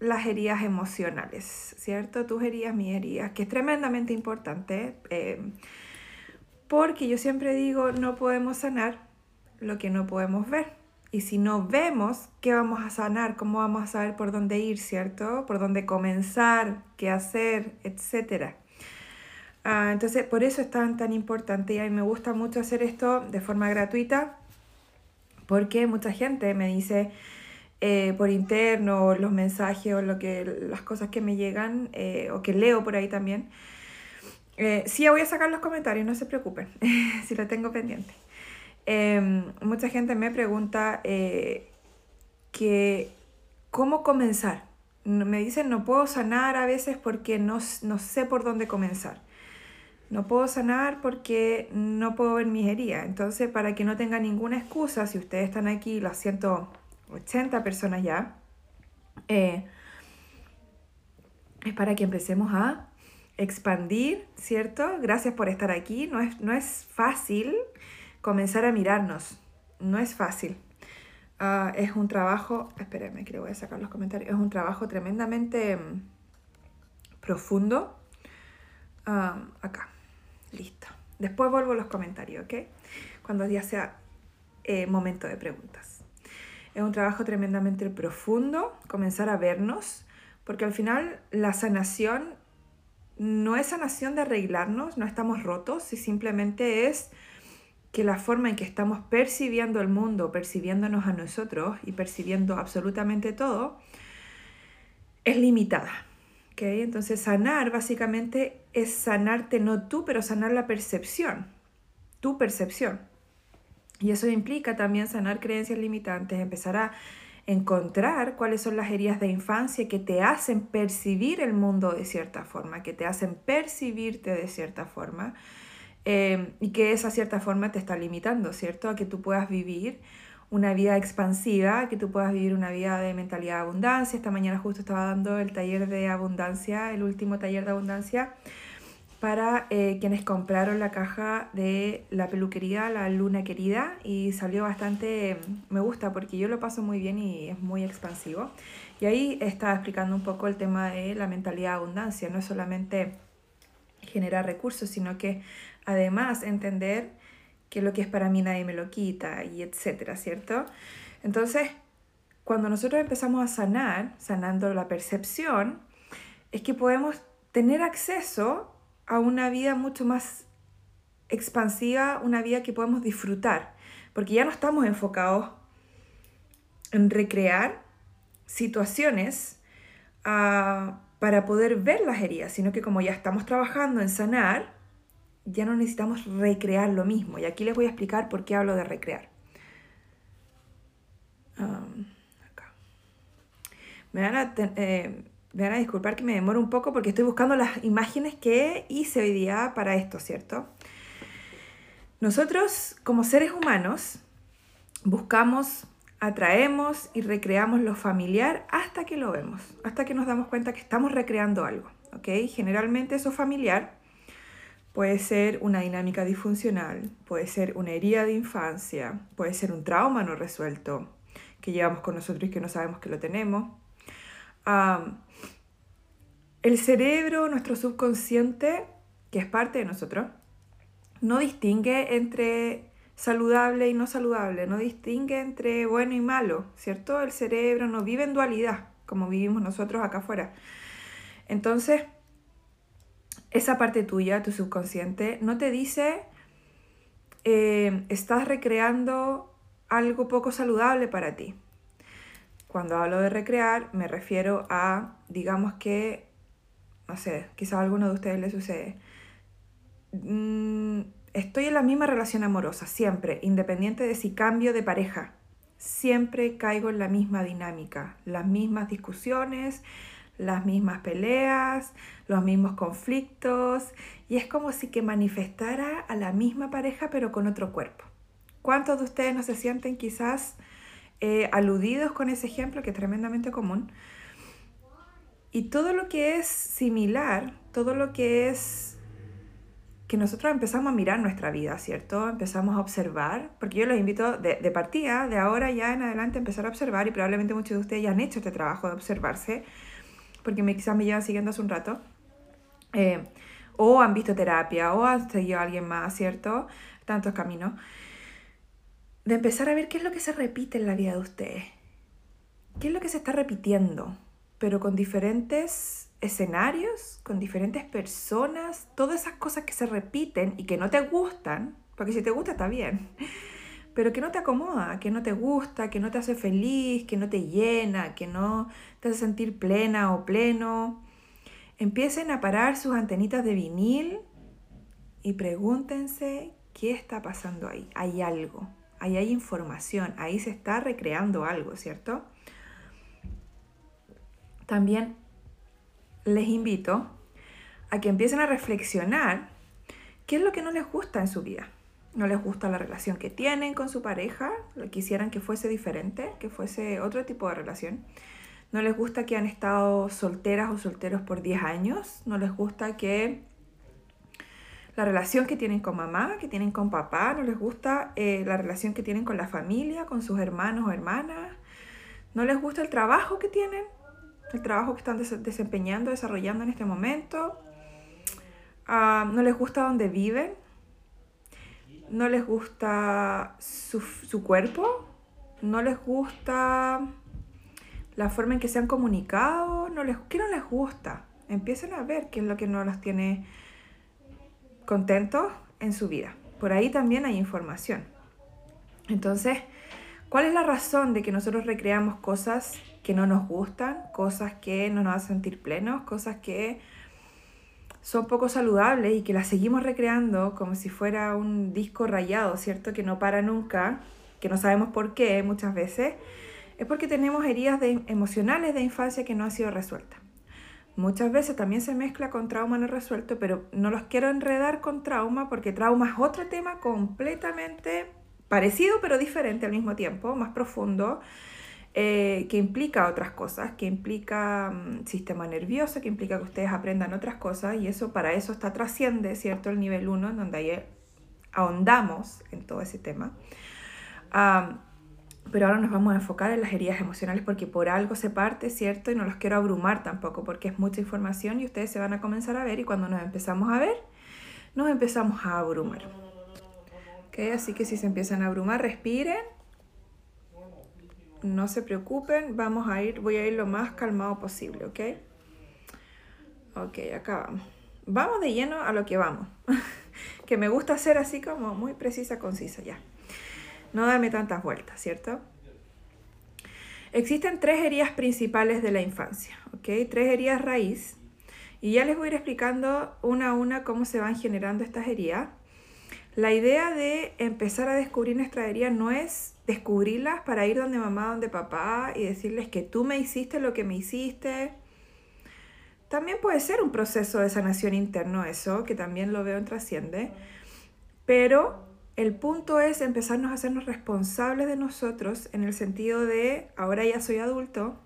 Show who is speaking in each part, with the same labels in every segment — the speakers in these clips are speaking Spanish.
Speaker 1: las heridas emocionales, ¿cierto? Tus heridas, mis heridas, que es tremendamente importante, eh, porque yo siempre digo, no podemos sanar lo que no podemos ver. Y si no vemos, ¿qué vamos a sanar? ¿Cómo vamos a saber por dónde ir, ¿cierto? Por dónde comenzar, qué hacer, etcétera. Ah, entonces, por eso es tan, tan importante y a mí me gusta mucho hacer esto de forma gratuita, porque mucha gente me dice, eh, por interno, los mensajes o lo que, las cosas que me llegan eh, o que leo por ahí también. Eh, sí, voy a sacar los comentarios, no se preocupen, si lo tengo pendiente. Em, mucha gente me pregunta que cómo comenzar. Me dicen no puedo sanar a veces porque no, no sé por dónde comenzar. No puedo sanar porque no puedo ver mis heridas. Entonces, para que no tenga ninguna excusa, si ustedes están aquí, lo siento 80 personas ya, eh, es para que empecemos a expandir, ¿cierto? Gracias por estar aquí. No es, no es fácil comenzar a mirarnos, no es fácil. Ah, es un trabajo, espérenme que le voy a sacar los comentarios, es un trabajo tremendamente mm, profundo. Ah, acá, listo. Después vuelvo a los comentarios, ¿ok? Cuando ya sea eh, momento de preguntas. Es un trabajo tremendamente profundo, comenzar a vernos, porque al final la sanación no es sanación de arreglarnos, no estamos rotos, y simplemente es que la forma en que estamos percibiendo el mundo, percibiéndonos a nosotros y percibiendo absolutamente todo, es limitada. ¿okay? Entonces sanar básicamente es sanarte no tú, pero sanar la percepción, tu percepción. Y eso implica también sanar creencias limitantes, empezar a encontrar cuáles son las heridas de infancia que te hacen percibir el mundo de cierta forma, que te hacen percibirte de cierta forma eh, y que esa cierta forma te está limitando, ¿cierto? A que tú puedas vivir una vida expansiva, que tú puedas vivir una vida de mentalidad de abundancia. Esta mañana justo estaba dando el taller de abundancia, el último taller de abundancia para eh, quienes compraron la caja de la peluquería La Luna Querida y salió bastante, me gusta porque yo lo paso muy bien y es muy expansivo. Y ahí estaba explicando un poco el tema de la mentalidad de abundancia, no es solamente generar recursos, sino que además entender que lo que es para mí nadie me lo quita y etcétera, ¿cierto? Entonces, cuando nosotros empezamos a sanar, sanando la percepción, es que podemos tener acceso a una vida mucho más expansiva, una vida que podemos disfrutar, porque ya no estamos enfocados en recrear situaciones ah, para poder ver las heridas, sino que como ya estamos trabajando en sanar, ya no necesitamos recrear lo mismo. Y aquí les voy a explicar por qué hablo de recrear. Me van a eh, me van a disculpar que me demore un poco porque estoy buscando las imágenes que hice hoy día para esto, ¿cierto? Nosotros, como seres humanos, buscamos, atraemos y recreamos lo familiar hasta que lo vemos, hasta que nos damos cuenta que estamos recreando algo, ¿ok? Generalmente eso familiar puede ser una dinámica disfuncional, puede ser una herida de infancia, puede ser un trauma no resuelto que llevamos con nosotros y que no sabemos que lo tenemos el cerebro, nuestro subconsciente, que es parte de nosotros, no distingue entre saludable y no saludable, no distingue entre bueno y malo, ¿cierto? El cerebro no vive en dualidad, como vivimos nosotros acá afuera. Entonces, esa parte tuya, tu subconsciente, no te dice, eh, estás recreando algo poco saludable para ti. Cuando hablo de recrear, me refiero a, digamos que, no sé, quizás a alguno de ustedes le sucede. Mm, estoy en la misma relación amorosa, siempre, independiente de si cambio de pareja. Siempre caigo en la misma dinámica, las mismas discusiones, las mismas peleas, los mismos conflictos, y es como si que manifestara a la misma pareja pero con otro cuerpo. ¿Cuántos de ustedes no se sienten quizás eh, aludidos con ese ejemplo que es tremendamente común? Y todo lo que es similar, todo lo que es que nosotros empezamos a mirar nuestra vida, ¿cierto? Empezamos a observar, porque yo los invito de, de partida, de ahora ya en adelante, a empezar a observar, y probablemente muchos de ustedes ya han hecho este trabajo de observarse, porque me, quizás me llevan siguiendo hace un rato, eh, o han visto terapia, o han seguido a alguien más, ¿cierto? Tantos caminos. De empezar a ver qué es lo que se repite en la vida de ustedes. ¿Qué es lo que se está repitiendo? Pero con diferentes escenarios, con diferentes personas, todas esas cosas que se repiten y que no te gustan, porque si te gusta está bien, pero que no te acomoda, que no te gusta, que no te hace feliz, que no te llena, que no te hace sentir plena o pleno, empiecen a parar sus antenitas de vinil y pregúntense qué está pasando ahí. Hay algo, ahí hay información, ahí se está recreando algo, ¿cierto? También les invito a que empiecen a reflexionar qué es lo que no les gusta en su vida. No les gusta la relación que tienen con su pareja, quisieran que fuese diferente, que fuese otro tipo de relación. No les gusta que han estado solteras o solteros por 10 años. No les gusta que la relación que tienen con mamá, que tienen con papá. No les gusta eh, la relación que tienen con la familia, con sus hermanos o hermanas. No les gusta el trabajo que tienen el trabajo que están desempeñando, desarrollando en este momento. Ah, no les gusta donde viven. No les gusta su, su cuerpo. No les gusta la forma en que se han comunicado. No les, ¿Qué no les gusta? Empiecen a ver qué es lo que no los tiene contentos en su vida. Por ahí también hay información. Entonces, ¿cuál es la razón de que nosotros recreamos cosas que no nos gustan, cosas que no nos hacen sentir plenos, cosas que son poco saludables y que las seguimos recreando como si fuera un disco rayado, ¿cierto? Que no para nunca, que no sabemos por qué muchas veces, es porque tenemos heridas emocionales de infancia que no han sido resueltas. Muchas veces también se mezcla con trauma no resuelto, pero no los quiero enredar con trauma porque trauma es otro tema completamente parecido pero diferente al mismo tiempo, más profundo, eh, que implica otras cosas, que implica mm, sistema nervioso, que implica que ustedes aprendan otras cosas y eso para eso está trasciende, ¿cierto? El nivel 1, en donde ahí ahondamos en todo ese tema. Pero ahora nos vamos a enfocar en las heridas emocionales porque por algo se parte, ¿cierto? Y no los quiero abrumar tampoco porque es mucha información y ustedes se van a comenzar a ver y cuando nos empezamos a ver, nos empezamos a abrumar. ¿Okay? Así que si se empiezan a abrumar, respiren no se preocupen, vamos a ir, voy a ir lo más calmado posible, ¿ok? Ok, acá vamos. Vamos de lleno a lo que vamos. que me gusta hacer así como muy precisa, concisa, ya. No darme tantas vueltas, ¿cierto? Existen tres heridas principales de la infancia, ¿ok? Tres heridas raíz. Y ya les voy a ir explicando una a una cómo se van generando estas heridas. La idea de empezar a descubrir nuestra herida no es descubrirlas para ir donde mamá, donde papá y decirles que tú me hiciste lo que me hiciste. También puede ser un proceso de sanación interno eso, que también lo veo en trasciende, pero el punto es empezarnos a hacernos responsables de nosotros en el sentido de ahora ya soy adulto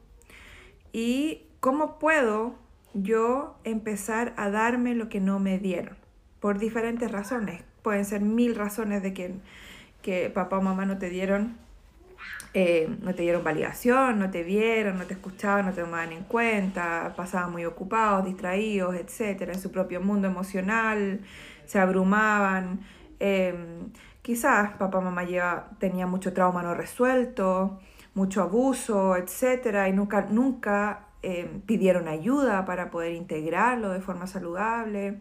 Speaker 1: y cómo puedo yo empezar a darme lo que no me dieron por diferentes razones pueden ser mil razones de que, que papá o mamá no te dieron, eh, no te dieron validación, no te vieron, no te escuchaban, no te tomaban en cuenta, pasaban muy ocupados, distraídos, etcétera, en su propio mundo emocional, se abrumaban. Em, quizás papá mamá lleva, tenía mucho trauma no resuelto, mucho abuso, etcétera, y nunca, nunca em, pidieron ayuda para poder integrarlo de forma saludable,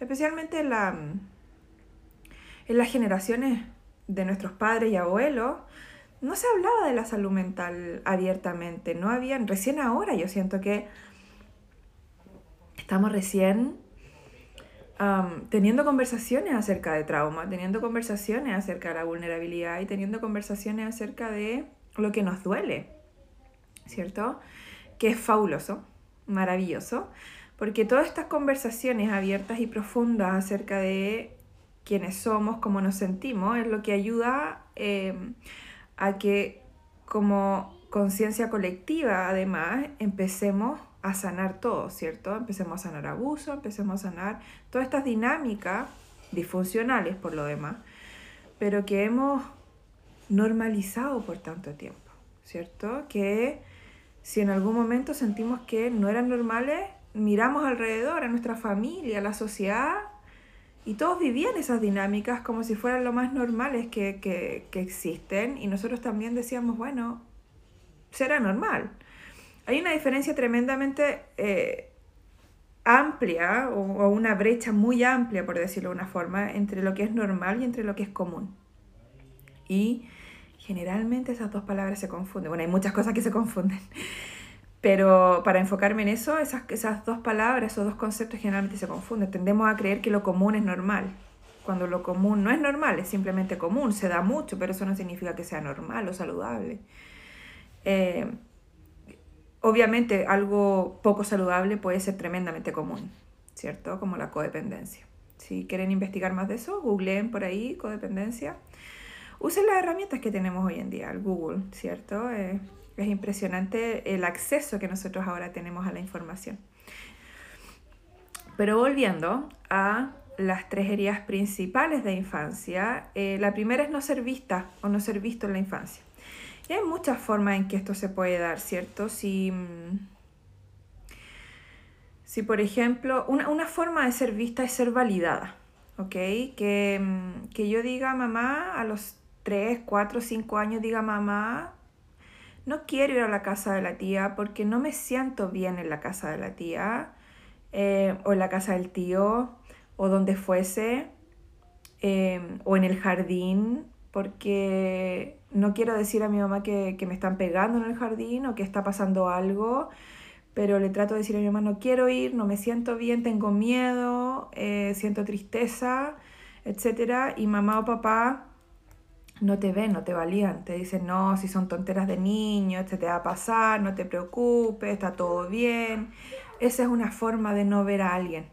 Speaker 1: especialmente la en las generaciones de nuestros padres y abuelos, no se hablaba de la salud mental abiertamente, no habían, recién ahora yo siento que estamos recién teniendo conversaciones acerca de trauma, teniendo conversaciones acerca de la vulnerabilidad y teniendo conversaciones acerca de lo que nos duele, ¿cierto? Que es fabuloso, maravilloso, porque todas estas conversaciones abiertas y profundas acerca de quiénes somos, cómo nos sentimos, es lo que ayuda eh, a que como conciencia colectiva, además, empecemos a sanar todo, ¿cierto? Empecemos a sanar abuso, empecemos a sanar todas estas dinámicas disfuncionales por lo demás, pero que hemos normalizado por tanto tiempo, ¿cierto? Que si en algún momento sentimos que no eran normales, miramos alrededor, a nuestra familia, a la sociedad, y todos vivían esas dinámicas como si fueran lo más normales que, que, que existen, y nosotros también decíamos, bueno, será normal. Hay una diferencia tremendamente eh, amplia o, o, una brecha muy amplia, por decirlo de una forma, entre lo que es normal y entre lo que es común. Y generalmente esas dos palabras se confunden. Bueno, hay muchas cosas que se confunden. Pero para enfocarme en eso, esas, esas dos palabras, esos dos conceptos generalmente se confunden. Tendemos a creer que lo común es normal, cuando lo común no es normal, es simplemente común, se da mucho, pero eso no significa que sea normal o saludable. Eh, obviamente algo poco saludable puede ser tremendamente común, ¿cierto? Como la codependencia. Si quieren investigar más de eso, googleen por ahí codependencia. Usen las herramientas que tenemos hoy en día, el Google, ¿cierto? Eh, es impresionante el acceso que nosotros ahora tenemos a la información. Pero volviendo a las tres heridas principales de infancia, eh, la primera es no ser vista o no ser visto en la infancia. Y hay muchas formas en que esto se puede dar, ¿cierto? Si, mm, si por ejemplo, una, una forma de ser vista es ser validada, ¿ok? Que, mm, que yo diga mamá a los 3, 4, 5 años, diga mamá, no quiero ir a la casa de la tía porque no me siento bien en la casa de la tía eh, o en la casa del tío o donde fuese eh, o en el jardín porque no quiero decir a mi mamá que, me están pegando en el jardín o que está pasando algo, pero le trato de decir a mi mamá, no quiero ir, no me siento bien, tengo miedo, eh, siento tristeza, etc. Y mamá o papá no te ven, no te valían, te dicen, no, si son tonteras de niño, este te va a pasar, no te preocupes, está todo bien. Esa es una forma de no ver a alguien.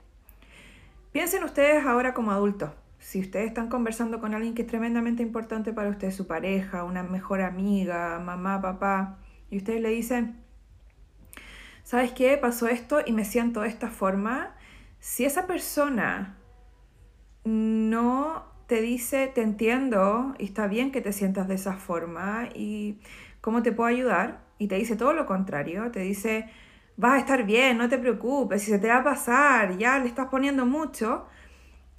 Speaker 1: Piensen ustedes ahora como adultos si ustedes están conversando con alguien que es tremendamente importante para ustedes, su pareja, una mejor amiga, mamá, papá, y ustedes le dicen, ¿sabes qué? Pasó esto y me siento de esta forma. Si esa persona no te dice, te entiendo y está bien que te sientas de esa forma y cómo te puedo ayudar, y te dice todo lo contrario, te dice, vas a estar bien, no te preocupes, si se te va a pasar, ya le estás poniendo mucho,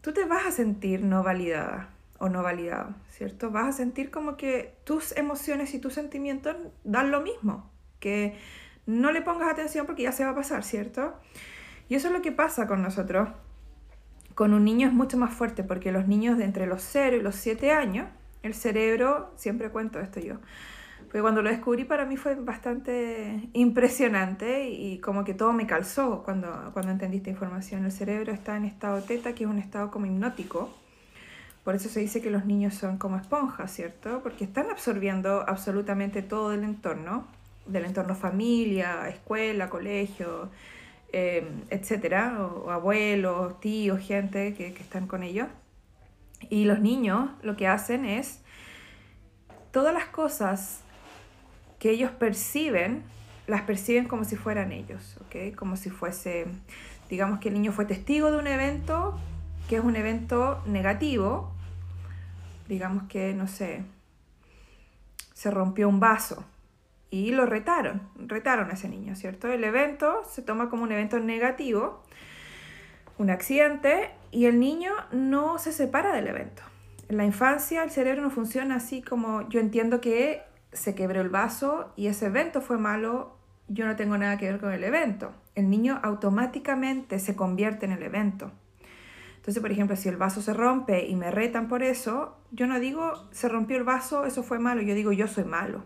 Speaker 1: tú te vas a sentir no validada o no validado, ¿cierto? Vas a sentir como que tus emociones y tus sentimientos dan lo mismo, que no le pongas atención porque ya se va a pasar, ¿cierto? Y eso es lo que pasa con nosotros. Con un niño es mucho más fuerte porque los niños de entre los 0 y los 7 años, el cerebro, siempre cuento esto yo, porque cuando lo descubrí para mí fue bastante impresionante y como que todo me calzó cuando, cuando entendí esta información. El cerebro está en estado teta, que es un estado como hipnótico. Por eso se dice que los niños son como esponjas, ¿cierto? Porque están absorbiendo absolutamente todo el entorno, del entorno familia, escuela, colegio, eh, etcétera, o, abuelos, tíos, gente que, que están con ellos. Y los niños lo que hacen es todas las cosas que ellos perciben, las perciben como si fueran ellos, ¿ok? Como si fuese, digamos que el niño fue testigo de un evento que es un evento negativo, digamos que, no sé, se rompió un vaso y lo retaron, retaron a ese niño, ¿cierto? El evento se toma como un evento negativo, un accidente, y el niño no se separa del evento. En la infancia el cerebro no funciona así como yo entiendo que se quebró el vaso y ese evento fue malo, yo no tengo nada que ver con el evento. El niño automáticamente se convierte en el evento. Entonces, por ejemplo, si el vaso se rompe y me retan por eso, yo no digo se rompió el vaso, eso fue malo, yo digo yo soy malo.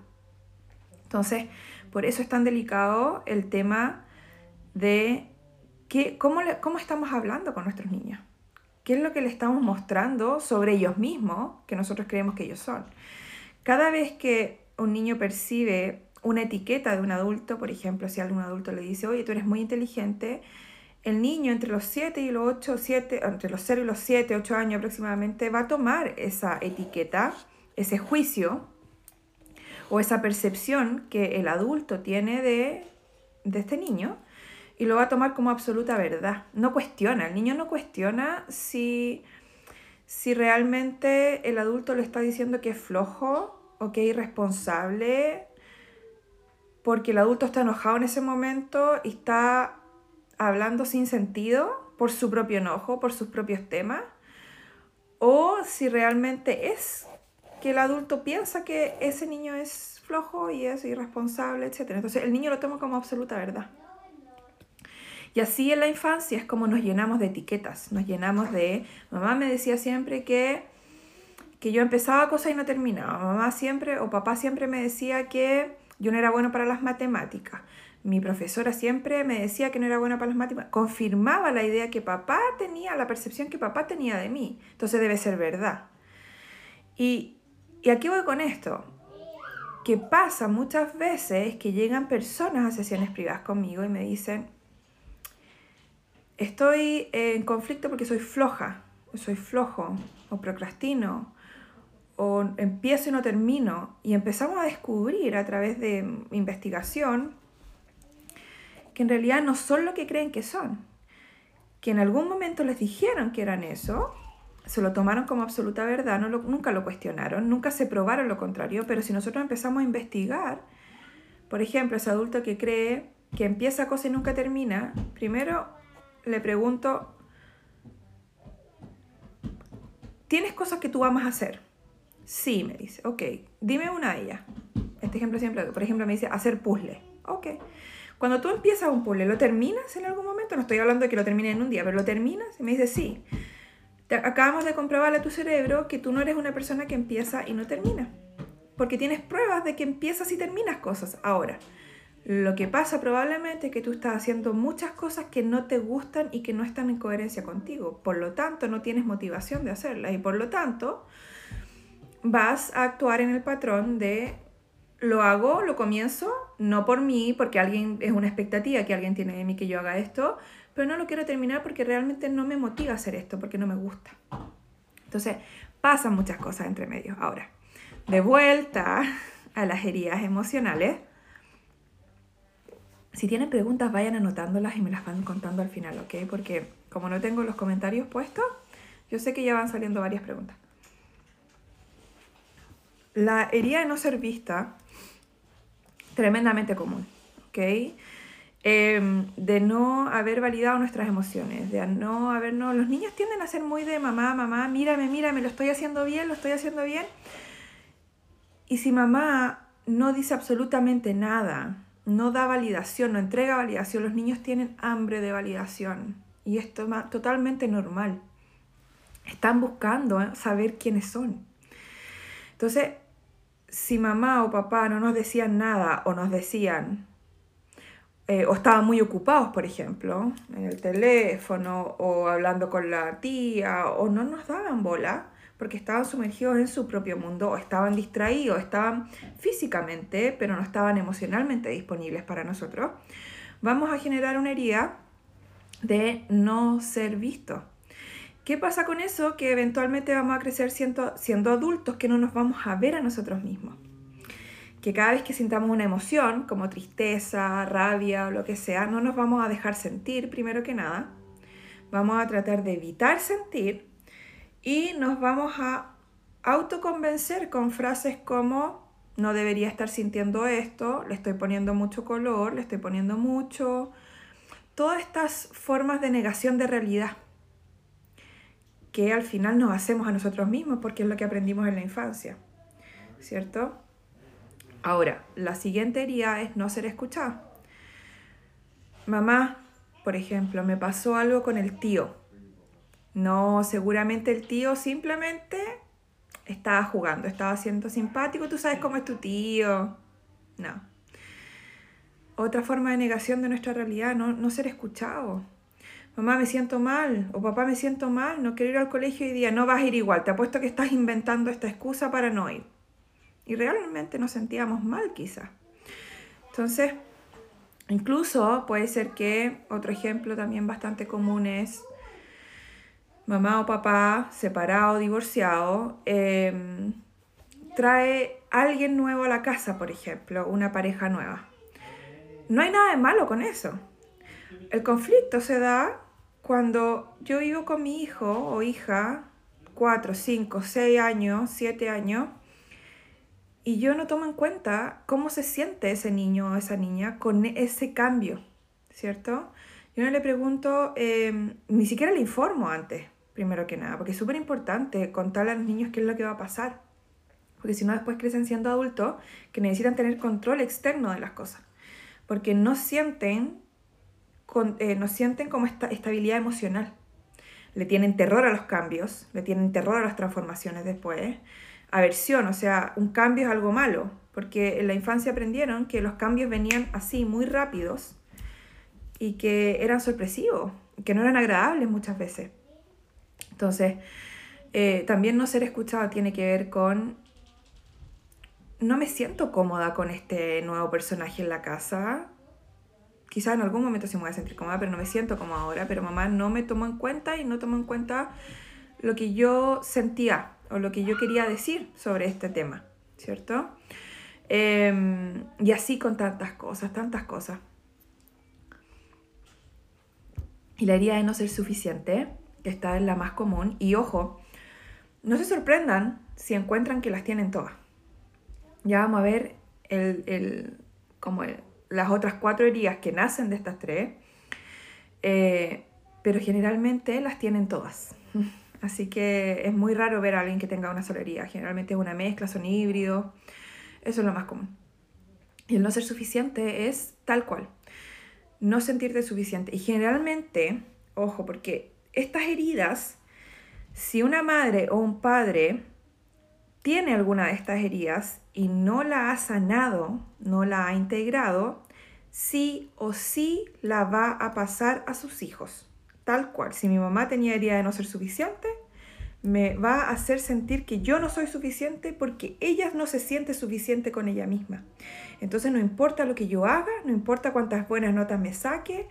Speaker 1: Entonces, por eso es tan delicado el tema de que, cómo, cómo estamos hablando con nuestros niños. ¿Qué es lo que le estamos mostrando sobre ellos mismos que nosotros creemos que ellos son? Cada vez que un niño percibe una etiqueta de un adulto, por ejemplo, si algún adulto le dice, oye, tú eres muy inteligente, el niño entre los 7 y los 8, 7, entre los 0 y los 7, 8 años aproximadamente, va a tomar esa etiqueta, ese juicio o esa percepción que el adulto tiene de, de este niño y lo va a tomar como absoluta verdad. No cuestiona, el niño no cuestiona si, si realmente el adulto le está diciendo que es flojo o que es irresponsable porque el adulto está enojado en ese momento y está hablando sin sentido por su propio enojo, por sus propios temas, o si realmente es que el adulto piensa que ese niño es flojo y es irresponsable, etc. Entonces el niño lo toma como absoluta verdad. Y así en la infancia es como nos llenamos de etiquetas, nos llenamos de... Mamá me decía siempre que, que yo empezaba cosas y no terminaba. Mamá siempre o papá siempre me decía que yo no era bueno para las matemáticas. Mi profesora siempre me decía que no era buena para las matemáticas. Confirmaba la idea que papá tenía, la percepción que papá tenía de mí. Entonces debe ser verdad. Y, y aquí voy con esto. Que pasa muchas veces que llegan personas a sesiones privadas conmigo y me dicen, estoy en conflicto porque soy floja, soy flojo, o procrastino, o empiezo y no termino, y empezamos a descubrir a través de investigación que en realidad no son lo que creen que son, que en algún momento les dijeron que eran eso, se lo tomaron como absoluta verdad, no nunca lo cuestionaron, nunca se probaron lo contrario, pero si nosotros empezamos a investigar, por ejemplo, ese adulto que cree que empieza cosa y nunca termina, primero le pregunto, ¿tienes cosas que tú amas hacer? Sí, me dice. Ok, dime una de ellas. Este ejemplo siempre, por ejemplo, me dice hacer puzzle. Ok. Cuando tú empiezas un puzzle, ¿lo terminas en algún momento? No estoy hablando de que lo termine en un día, pero ¿lo terminas? Y me dice sí. Te acabamos de comprobarle a tu cerebro que tú no eres una persona que empieza y no termina. Porque tienes pruebas de que empiezas y terminas cosas. Ahora, lo que pasa probablemente es que tú estás haciendo muchas cosas que no te gustan y que no están en coherencia contigo. Por lo tanto, no tienes motivación de hacerlas. Y por lo tanto, vas a actuar en el patrón de lo hago, lo comienzo, no por mí, porque alguien es una expectativa que alguien tiene de mí que yo haga esto, pero no lo quiero terminar porque realmente no me motiva hacer esto, porque no me gusta. Entonces, pasan muchas cosas entre medios. Ahora, de vuelta a las heridas emocionales. Si tienen preguntas, vayan anotándolas y me las van contando al final, ¿ok? Porque como no tengo los comentarios puestos, yo sé que ya van saliendo varias preguntas. La herida de no ser vista, tremendamente común, ¿ok? Em, de no haber validado nuestras emociones, de no habernos... Los niños tienden a ser muy de mamá, mamá, mírame, mírame, lo estoy haciendo bien, lo estoy haciendo bien. Y si mamá no dice absolutamente nada, no da validación, no entrega validación, los niños tienen hambre de validación. Y esto es totalmente normal. Están buscando ¿eh? saber quiénes son. Entonces, si mamá o papá no nos decían nada o nos decían, eh, o estaban muy ocupados, por ejemplo, en el teléfono o hablando con la tía, o no nos daban bola, porque estaban sumergidos en su propio mundo, o estaban distraídos, estaban físicamente, pero no estaban emocionalmente disponibles para nosotros, vamos a generar una herida de no ser visto. ¿Qué pasa con eso? Que eventualmente vamos a crecer siendo, siendo adultos que no nos vamos a ver a nosotros mismos. Que cada vez que sintamos una emoción, como tristeza, rabia o lo que sea, no nos vamos a dejar sentir primero que nada. Vamos a tratar de evitar sentir y nos vamos a autoconvencer con frases como no debería estar sintiendo esto, le estoy poniendo mucho color, le estoy poniendo mucho. Todas estas formas de negación de realidad que al final nos hacemos a nosotros mismos porque es lo que aprendimos en la infancia, ¿cierto? Ahora, la siguiente herida es no ser escuchado. Mamá, por ejemplo, me pasó algo con el tío. No, seguramente el tío simplemente estaba jugando, estaba siendo simpático, tú sabes cómo es tu tío. No. Otra forma de negación de nuestra realidad, no, no ser escuchado mamá me siento mal o papá me siento mal, no quiero ir al colegio hoy día, no vas a ir igual, te apuesto que estás inventando esta excusa para no ir. Y realmente nos sentíamos mal quizás. Entonces, incluso puede ser que otro ejemplo también bastante común es mamá o papá separado, divorciado, em, trae alguien nuevo a la casa, por ejemplo, una pareja nueva. No hay nada de malo con eso. El conflicto se da cuando yo vivo con mi hijo o hija, 4, 5, 6 años, 7 años, y yo no tomo en cuenta cómo se siente ese niño o esa niña con ese cambio, ¿cierto? Yo no le pregunto, em, ni siquiera le informo antes, primero que nada, porque es súper importante contarle a los niños qué es lo que va a pasar, porque si no después crecen siendo adultos que necesitan tener control externo de las cosas, porque no sienten eh, no sienten como esta estabilidad emocional. Le tienen terror a los cambios, le tienen terror a las transformaciones después. Aversión, o sea, un cambio es algo malo, porque en la infancia aprendieron que los cambios venían así, muy rápidos, y que eran sorpresivos, que no eran agradables muchas veces. Entonces, eh, también no ser escuchado tiene que ver con no me siento cómoda con este nuevo personaje en la casa, quizás en algún momento sí me voy a sentir cómoda, pero no me siento como ahora, pero mamá no me tomó en cuenta y no tomó en cuenta lo que yo sentía o lo que yo quería decir sobre este tema, ¿cierto? Em, y así con tantas cosas, tantas cosas. Y la herida de no ser suficiente, que está en la más común, y ojo, no se sorprendan si encuentran que las tienen todas. Ya vamos a ver el, el, como el, las otras cuatro heridas que nacen de estas tres, eh, pero generalmente las tienen todas. Así que es muy raro ver a alguien que tenga una sola herida. Generalmente es una mezcla, son híbridos. Eso es lo más común. Y el no ser suficiente es tal cual. No sentirte suficiente. Y generalmente, ojo, porque estas heridas, si una madre o un padre tiene alguna de estas heridas y no la ha sanado, no la ha integrado, sí o sí la va a pasar a sus hijos. Tal cual, si mi mamá tenía herida de no ser suficiente, me va a hacer sentir que yo no soy suficiente porque ella no se siente suficiente con ella misma. Entonces no importa lo que yo haga, no importa cuántas buenas notas me saque,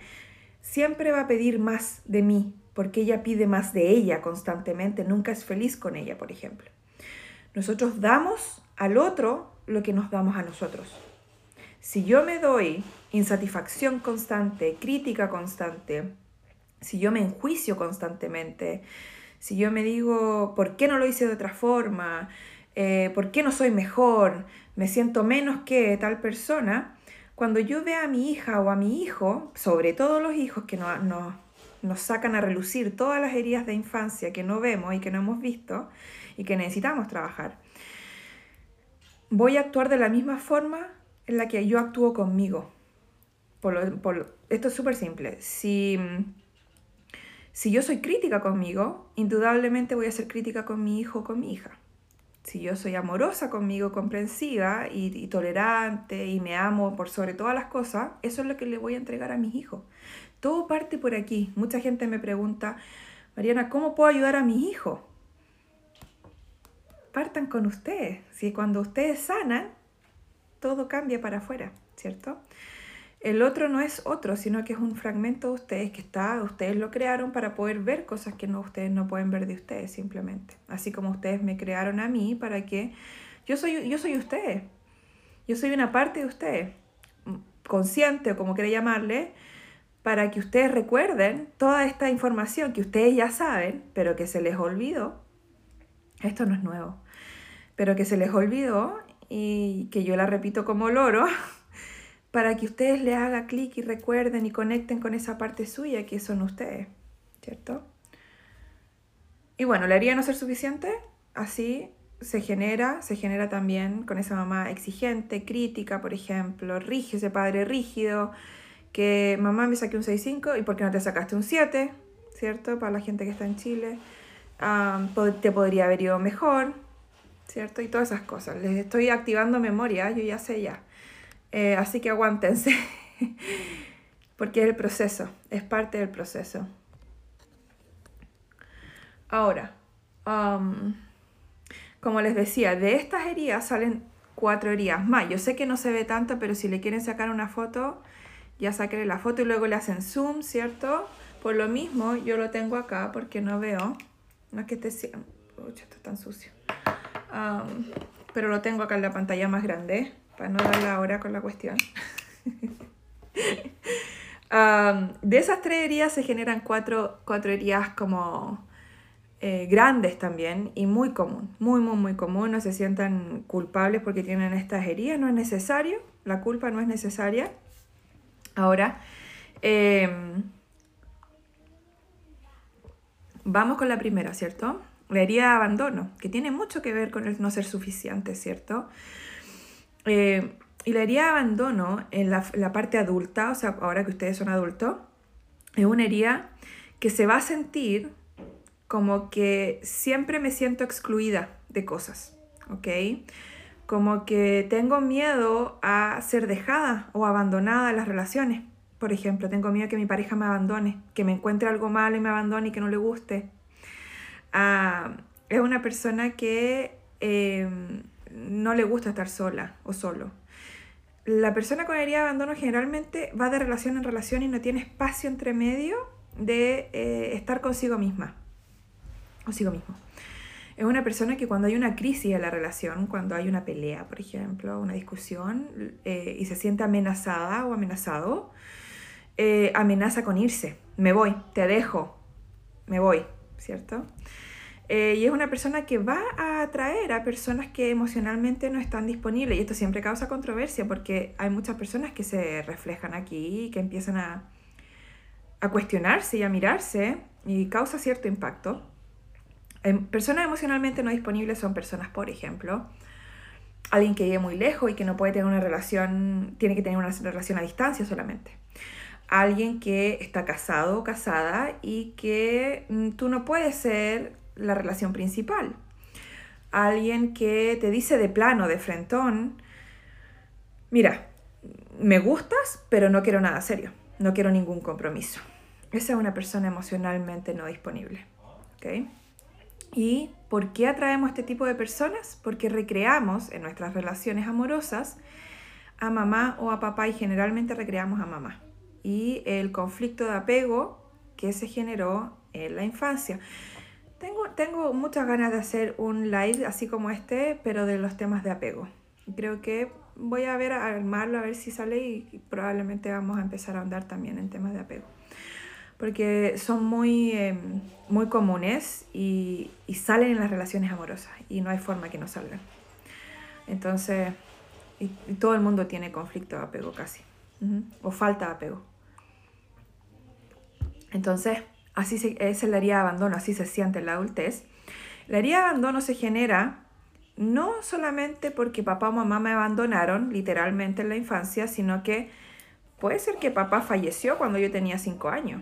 Speaker 1: siempre va a pedir más de mí porque ella pide más de ella constantemente, nunca es feliz con ella, por ejemplo. Nosotros damos al otro lo que nos damos a nosotros. Si yo me doy insatisfacción constante, crítica constante, si yo me enjuicio constantemente, si yo me digo, ¿por qué no lo hice de otra forma? Eh, ¿Por qué no soy mejor? ¿Me siento menos que tal persona? Cuando yo vea a mi hija o a mi hijo, sobre todo los hijos que no, no, nos sacan a relucir todas las heridas de infancia que no vemos y que no hemos visto, y que necesitamos trabajar. Voy a actuar de la misma forma en la que yo actúo conmigo. Esto es súper simple. Si, si yo soy crítica conmigo, indudablemente voy a ser crítica con mi hijo o con mi hija. Si yo soy amorosa conmigo, comprensiva y, y, tolerante y me amo por sobre todas las cosas, eso es lo que le voy a entregar a mis hijos. Todo parte por aquí. Mucha gente me pregunta, Mariana, ¿cómo puedo ayudar a mis hijos? Partan con ustedes. Si cuando ustedes sanan, todo cambia para afuera, ¿cierto? El otro no es otro, sino que es un fragmento de ustedes que está, ustedes lo crearon para poder ver cosas que no, ustedes no pueden ver de ustedes simplemente. Así como ustedes me crearon a mí para que yo soy, yo soy ustedes. Yo soy una parte de ustedes, consciente o como quiera llamarle, para que ustedes recuerden toda esta información que ustedes ya saben, pero que se les olvidó esto no es nuevo, pero que se les olvidó y que yo la repito como loro, para que ustedes le haga clic y recuerden y conecten con esa parte suya que son ustedes, ¿cierto? Y bueno, la haría no ser suficiente, así se genera, se genera también con esa mamá exigente, crítica, por ejemplo, rígido, ese padre rígido, que mamá me saqué un 6.5 y ¿por qué no te sacaste un 7? ¿Cierto? Para la gente que está en Chile te podría haber ido mejor, ¿cierto? Y todas esas cosas. Les estoy activando memoria, yo ya sé ya. Eh, así que aguántense, porque es el proceso, es parte del proceso. Ahora, como les decía, de estas heridas salen cuatro heridas más. Yo sé que no se ve tanto, pero si le quieren sacar una foto, ya saquen la foto y luego le hacen zoom, ¿cierto? Por lo mismo, yo lo tengo acá porque no veo. No es que esté... Uy, esto está tan sucio. Pero lo tengo acá en la pantalla más grande, para no dar la hora con la cuestión. de esas tres heridas se generan cuatro, cuatro heridas como eh, grandes también y muy común, muy, muy, muy común. No se sientan culpables porque tienen estas heridas, no es necesario, la culpa no es necesaria. Ahora, em, vamos con la primera, ¿cierto? La herida de abandono, que tiene mucho que ver con el no ser suficiente, ¿cierto? Eh, y la herida de abandono en la, parte adulta, o sea, ahora que ustedes son adultos, es una herida que se va a sentir como que siempre me siento excluida de cosas, ¿ok? Como que tengo miedo a ser dejada o abandonada en las relaciones. Por ejemplo, tengo miedo que mi pareja me abandone, que me encuentre algo malo y me abandone y que no le guste. Es una persona que em, no le gusta estar sola o solo la persona con herida de abandono generalmente va de relación en relación y no tiene espacio entre medio de eh, estar consigo misma. Consigo mismo. Es una persona que cuando hay una crisis en la relación, cuando hay una pelea, por ejemplo, una discusión, eh, y se siente amenazada o amenazado, eh, amenaza con irse. Me voy, te dejo, me voy, ¿cierto? Eh, y es una persona que va a atraer a personas que emocionalmente no están disponibles. Y esto siempre causa controversia porque hay muchas personas que se reflejan aquí y que empiezan a, a cuestionarse y a mirarse y causa cierto impacto. Em, personas emocionalmente no disponibles son personas, por ejemplo, alguien que vive muy lejos y que no puede tener una relación, tiene que tener una relación a distancia solamente. Alguien que está casado o casada y que mm, tú no puedes ser la relación principal. Alguien que te dice de plano, de frentón, mira, me gustas, pero no quiero nada serio, no quiero ningún compromiso. Esa es una persona emocionalmente no disponible. ¿Y por qué atraemos este tipo de personas? Porque recreamos en nuestras relaciones amorosas a mamá o a papá y generalmente recreamos a mamá. Y el conflicto de apego que se generó en la infancia. Tengo, tengo muchas ganas de hacer un live así como este, pero de los temas de apego. Creo que voy a ver, a armarlo, a ver si sale y probablemente vamos a empezar a andar también en temas de apego. Porque son muy, em, muy comunes y, y, salen en las relaciones amorosas y no hay forma que no salgan. Entonces, y, todo el mundo tiene conflicto de apego casi, o falta de apego. Entonces, Así se, es la herida de abandono, así se siente en la adultez. La herida de abandono se genera no solamente porque papá o mamá me abandonaron literalmente en la infancia, sino que puede ser que papá falleció cuando yo tenía 5 años.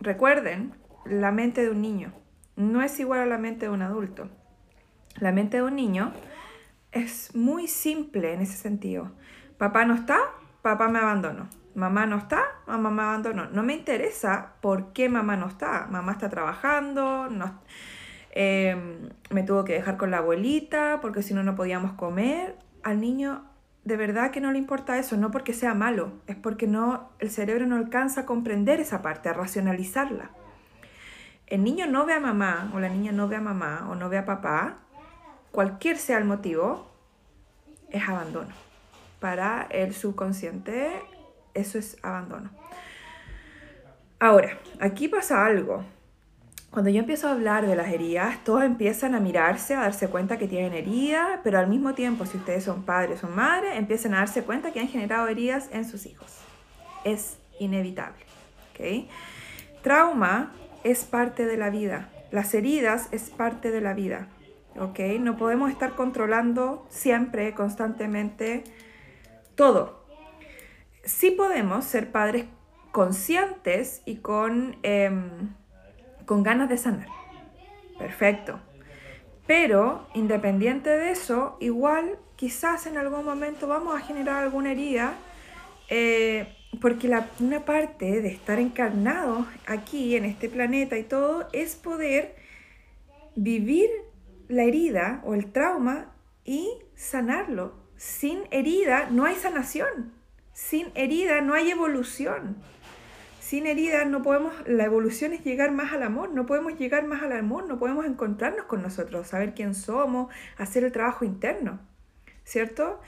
Speaker 1: Recuerden, la mente de un niño no es igual a la mente de un adulto. La mente de un niño es muy simple en ese sentido. Papá no está, papá me abandonó mamá no está, mamá me abandonó. No me interesa por qué mamá no está. Mamá está trabajando, no, em, me tuvo que dejar con la abuelita porque si no, no podíamos comer. Al niño de verdad que no le importa eso, no porque sea malo, es porque no, el cerebro no alcanza a comprender esa parte, a racionalizarla. El niño no ve a mamá o la niña no ve a mamá o no ve a papá, cualquier sea el motivo, es abandono. Para el subconsciente eso es abandono. Ahora, aquí pasa algo. Cuando yo empiezo a hablar de las heridas, todos empiezan a mirarse, a darse cuenta que tienen heridas, pero al mismo tiempo, si ustedes son padres o madres, empiezan a darse cuenta que han generado heridas en sus hijos. Es inevitable. ¿okay? Trauma es parte de la vida. Las heridas es parte de la vida. ¿okay? No podemos estar controlando siempre, constantemente, todo sí podemos ser padres conscientes y con, em, con ganas de sanar. Perfecto. Pero independiente de eso, igual quizás en algún momento vamos a generar alguna herida, eh, porque la, una parte de estar encarnado aquí en este planeta y todo es poder vivir la herida o el trauma y sanarlo, sin herida no hay sanación. Sin herida no hay evolución. Sin herida no podemos, la evolución es llegar más al amor, no podemos llegar más al amor, no podemos encontrarnos con nosotros, saber quién somos, hacer el trabajo interno, ¿cierto?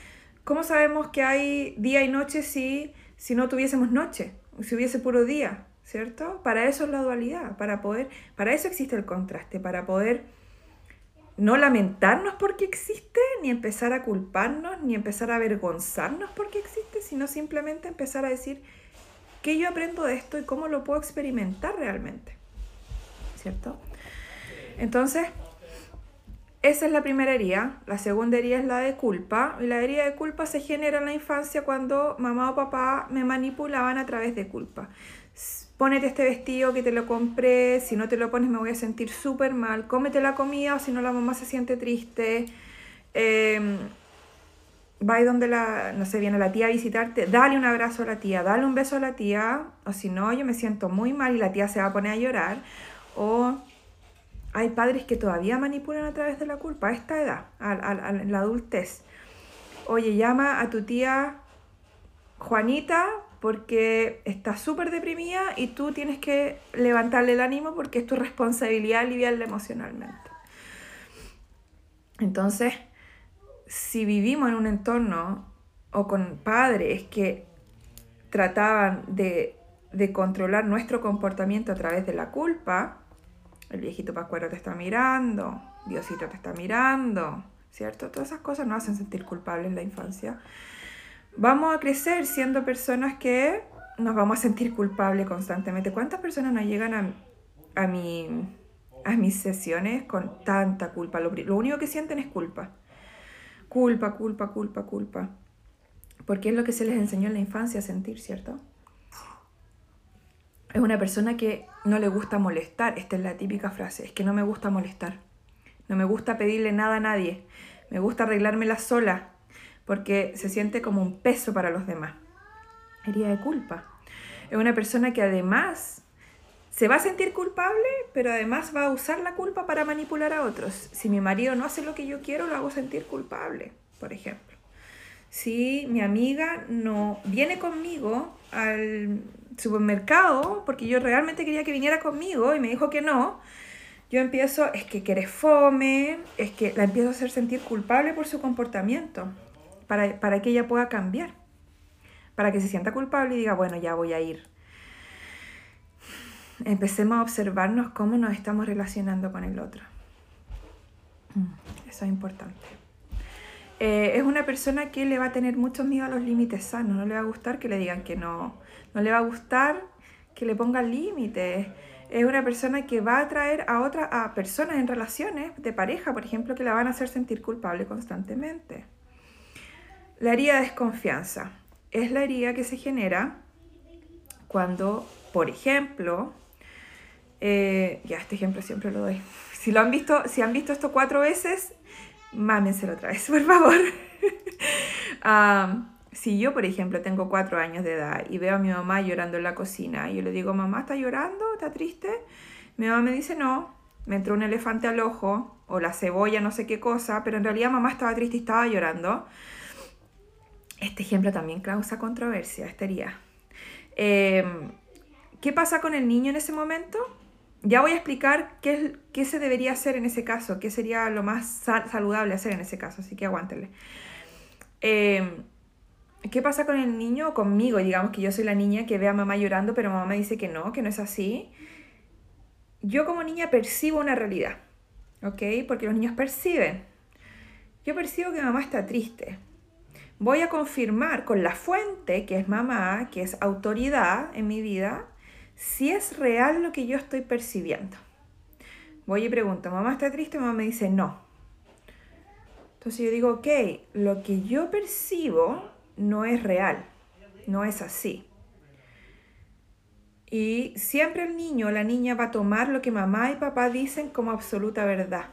Speaker 1: ¿Cómo sabemos que hay día y noche si, si no tuviésemos noche, si hubiese puro día, ¿cierto? Para eso es la dualidad, para poder, para eso existe el contraste, para poder no lamentarnos porque existe, ni empezar a culparnos, ni empezar a avergonzarnos porque existe, sino simplemente empezar a decir qué yo aprendo de esto y cómo lo puedo experimentar realmente. ¿Cierto? Entonces, esa es la primera herida. La segunda herida es la de culpa. Y la herida de culpa se genera en la infancia cuando mamá o papá me manipulaban a través de culpa ponete este vestido que te lo compré, si no te lo pones me voy a sentir súper mal, cómete la comida o si no la mamá se siente triste, eh, va donde la, no sé, viene la tía a visitarte, dale un abrazo a la tía, dale un beso a la tía, o si no, yo me siento muy mal y la tía se va a poner a llorar, o hay padres que todavía manipulan a través de la culpa a esta edad, a la adultez. Oye, llama a tu tía Juanita porque está súper deprimida y tú tienes que levantarle el ánimo porque es tu responsabilidad aliviarla emocionalmente. Entonces, si vivimos en un entorno o con padres que trataban de, controlar nuestro comportamiento a través de la culpa, el viejito pascuero te está mirando, Diosito te está mirando, ¿cierto? Todas esas cosas nos hacen sentir culpables en la infancia vamos a crecer siendo personas que nos vamos a sentir culpables constantemente. ¿Cuántas personas nos llegan a, a, a mis sesiones con tanta culpa? Lo, lo único que sienten es culpa. Culpa, culpa, culpa, culpa. Porque es lo que se les enseñó en la infancia a sentir, ¿cierto? Es una persona que no le gusta molestar. Esta es la típica frase. Es que no me gusta molestar. No me gusta pedirle nada a nadie. Me gusta arreglármela sola porque se siente como un peso para los demás. Herida de culpa. Es una persona que además se va a sentir culpable, pero además va a usar la culpa para manipular a otros. Si mi marido no hace lo que yo quiero, lo hago sentir culpable, por ejemplo. Si mi amiga no viene conmigo al supermercado, porque yo realmente quería que viniera conmigo y me dijo que no, yo empiezo, es que quieres fome, es que la empiezo a hacer sentir culpable por su comportamiento para, que ella pueda cambiar, para que se sienta culpable y diga, bueno, ya voy a ir. Empecemos a observarnos cómo nos estamos relacionando con el otro. Eso es importante. Eh, es una persona que le va a tener mucho miedo a los límites sanos, no le va a gustar que le digan que no, no le va a gustar que le pongan límites. Es una persona que va a atraer a otras a personas en relaciones de pareja, por ejemplo, que la van a hacer sentir culpable constantemente. La herida de desconfianza es la herida que se genera cuando, por ejemplo, eh, ya este ejemplo siempre lo doy. Si lo han visto, si han visto esto cuatro veces, mámenselo otra vez, por favor. si yo, por ejemplo, tengo cuatro años de edad y veo a mi mamá llorando en la cocina y yo le digo, mamá, ¿está llorando? ¿Está triste? Mi mamá me dice, no, me entró un elefante al ojo o la cebolla, no sé qué cosa, pero en realidad mamá estaba triste y estaba llorando. Este ejemplo también causa controversia, estaría. Em, ¿Qué pasa con el niño en ese momento? Ya voy a explicar qué, qué se debería hacer en ese caso, qué sería lo más saludable hacer en ese caso, así que aguántenle. Em, ¿Qué pasa con el niño o conmigo? Digamos que yo soy la niña que ve a mamá llorando, pero mamá me dice que no, que no es así. Yo como niña percibo una realidad, ¿ok? Porque los niños perciben. Yo percibo que mamá está triste, voy a confirmar con la fuente, que es mamá, que es autoridad en mi vida, si es real lo que yo estoy percibiendo. Voy y pregunto, ¿mamá está triste? Mamá me dice no. Entonces yo digo, ok, lo que yo percibo no es real, no es así. Y siempre el niño o la niña va a tomar lo que mamá y papá dicen como absoluta verdad.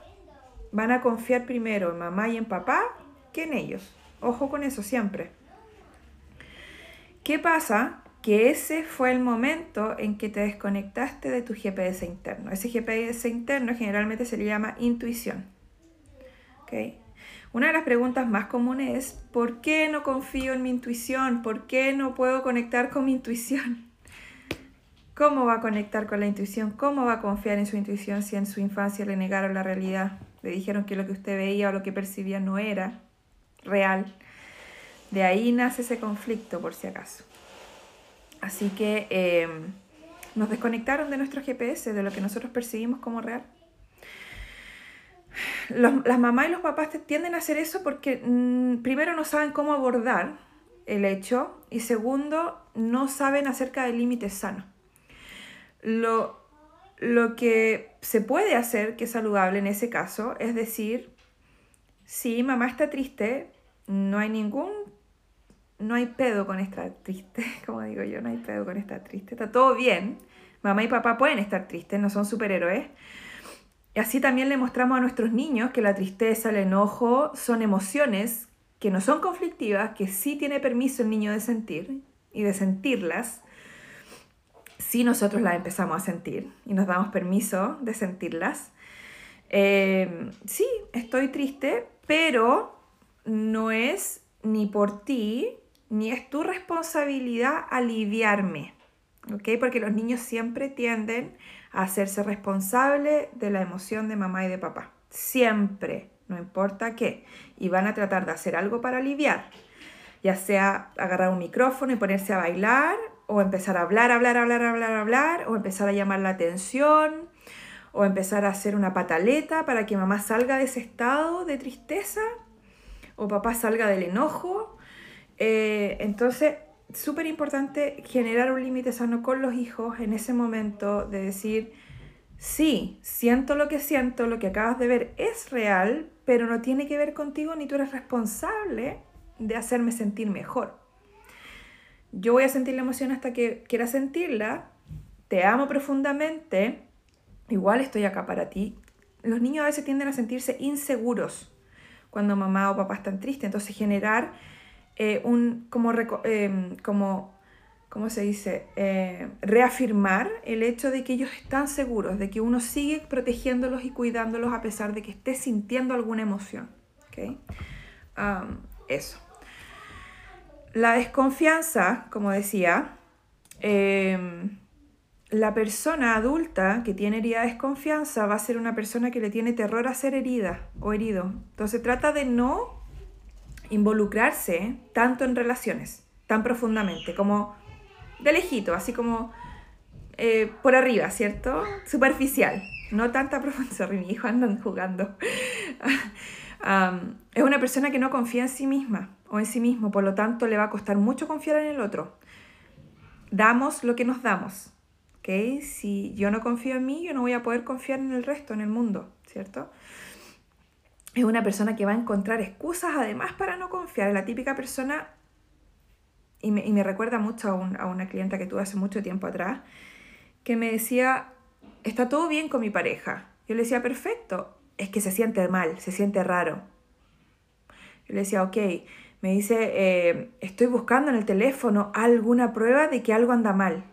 Speaker 1: Van a confiar primero en mamá y en papá que en ellos. Ojo con eso siempre. ¿Qué pasa? Que ese fue el momento en que te desconectaste de tu GPS interno. Ese GPS interno generalmente se le llama intuición. Una de las preguntas más comunes es, ¿por qué no confío en mi intuición? ¿Por qué no puedo conectar con mi intuición? ¿Cómo va a conectar con la intuición? ¿Cómo va a confiar en su intuición si en su infancia le negaron la realidad? Le dijeron que lo que usted veía o lo que percibía no era real. De ahí nace ese conflicto, por si acaso. Así que em, nos desconectaron de nuestro GPS, de lo que nosotros percibimos como real. las mamás y los papás tienden a hacer eso porque mm, primero no saben cómo abordar el hecho y segundo no saben acerca del límite sano. Lo, lo que se puede hacer que es saludable en ese caso es decir, si mamá está triste, no hay ningún, no hay pedo con estar triste, como digo yo, no hay pedo con estar triste, está todo bien. Mamá y papá pueden estar tristes, no son superhéroes. Y así también le mostramos a nuestros niños que la tristeza, el enojo son emociones que no son conflictivas, que sí tiene permiso el niño de sentir y de sentirlas si nosotros las empezamos a sentir y nos damos permiso de sentirlas. Eh, sí, estoy triste, pero no es ni por ti, ni es tu responsabilidad aliviarme. ¿Ok? Porque los niños siempre tienden a hacerse responsables de la emoción de mamá y de papá. Siempre, no importa qué. Y van a tratar de hacer algo para aliviar. Ya sea agarrar un micrófono y ponerse a bailar o empezar a hablar, hablar, hablar, hablar, hablar, o empezar a llamar la atención, o empezar a hacer una pataleta para que mamá salga de ese estado de tristeza, o papá salga del enojo. Eh, entonces, súper importante generar un límite sano con los hijos en ese momento de decir, sí, siento lo que siento, lo que acabas de ver es real, pero no tiene que ver contigo ni tú eres responsable de hacerme sentir mejor yo voy a sentir la emoción hasta que quiera sentirla, te amo profundamente, igual estoy acá para ti. Los niños a veces tienden a sentirse inseguros cuando mamá o papá están tristes, entonces generar eh, un, como, em, como, ¿cómo se dice? Eh, reafirmar el hecho de que ellos están seguros, de que uno sigue protegiéndolos y cuidándolos a pesar de que esté sintiendo alguna emoción. ¿okay? eso. La desconfianza, como decía, em, la persona adulta que tiene herida de desconfianza va a ser una persona que le tiene terror a ser herida o herido. Entonces trata de no involucrarse tanto en relaciones, tan profundamente, como de lejito, así como eh, por arriba, ¿cierto? Superficial, no tanta profundidad. mi hijo andan jugando. es una persona que no confía en sí misma o en sí mismo, por lo tanto le va a costar mucho confiar en el otro. Damos lo que nos damos. Si yo no confío en mí, yo no voy a poder confiar en el resto, en el mundo, ¿cierto? Es una persona que va a encontrar excusas además para no confiar. La típica persona, y me, y me recuerda mucho a, a una clienta que tuve hace mucho tiempo atrás, que me decía, está todo bien con mi pareja. Yo le decía, perfecto, es que se siente mal, se siente raro. Yo le decía, ok, me dice, eh, estoy buscando en el teléfono alguna prueba de que algo anda mal.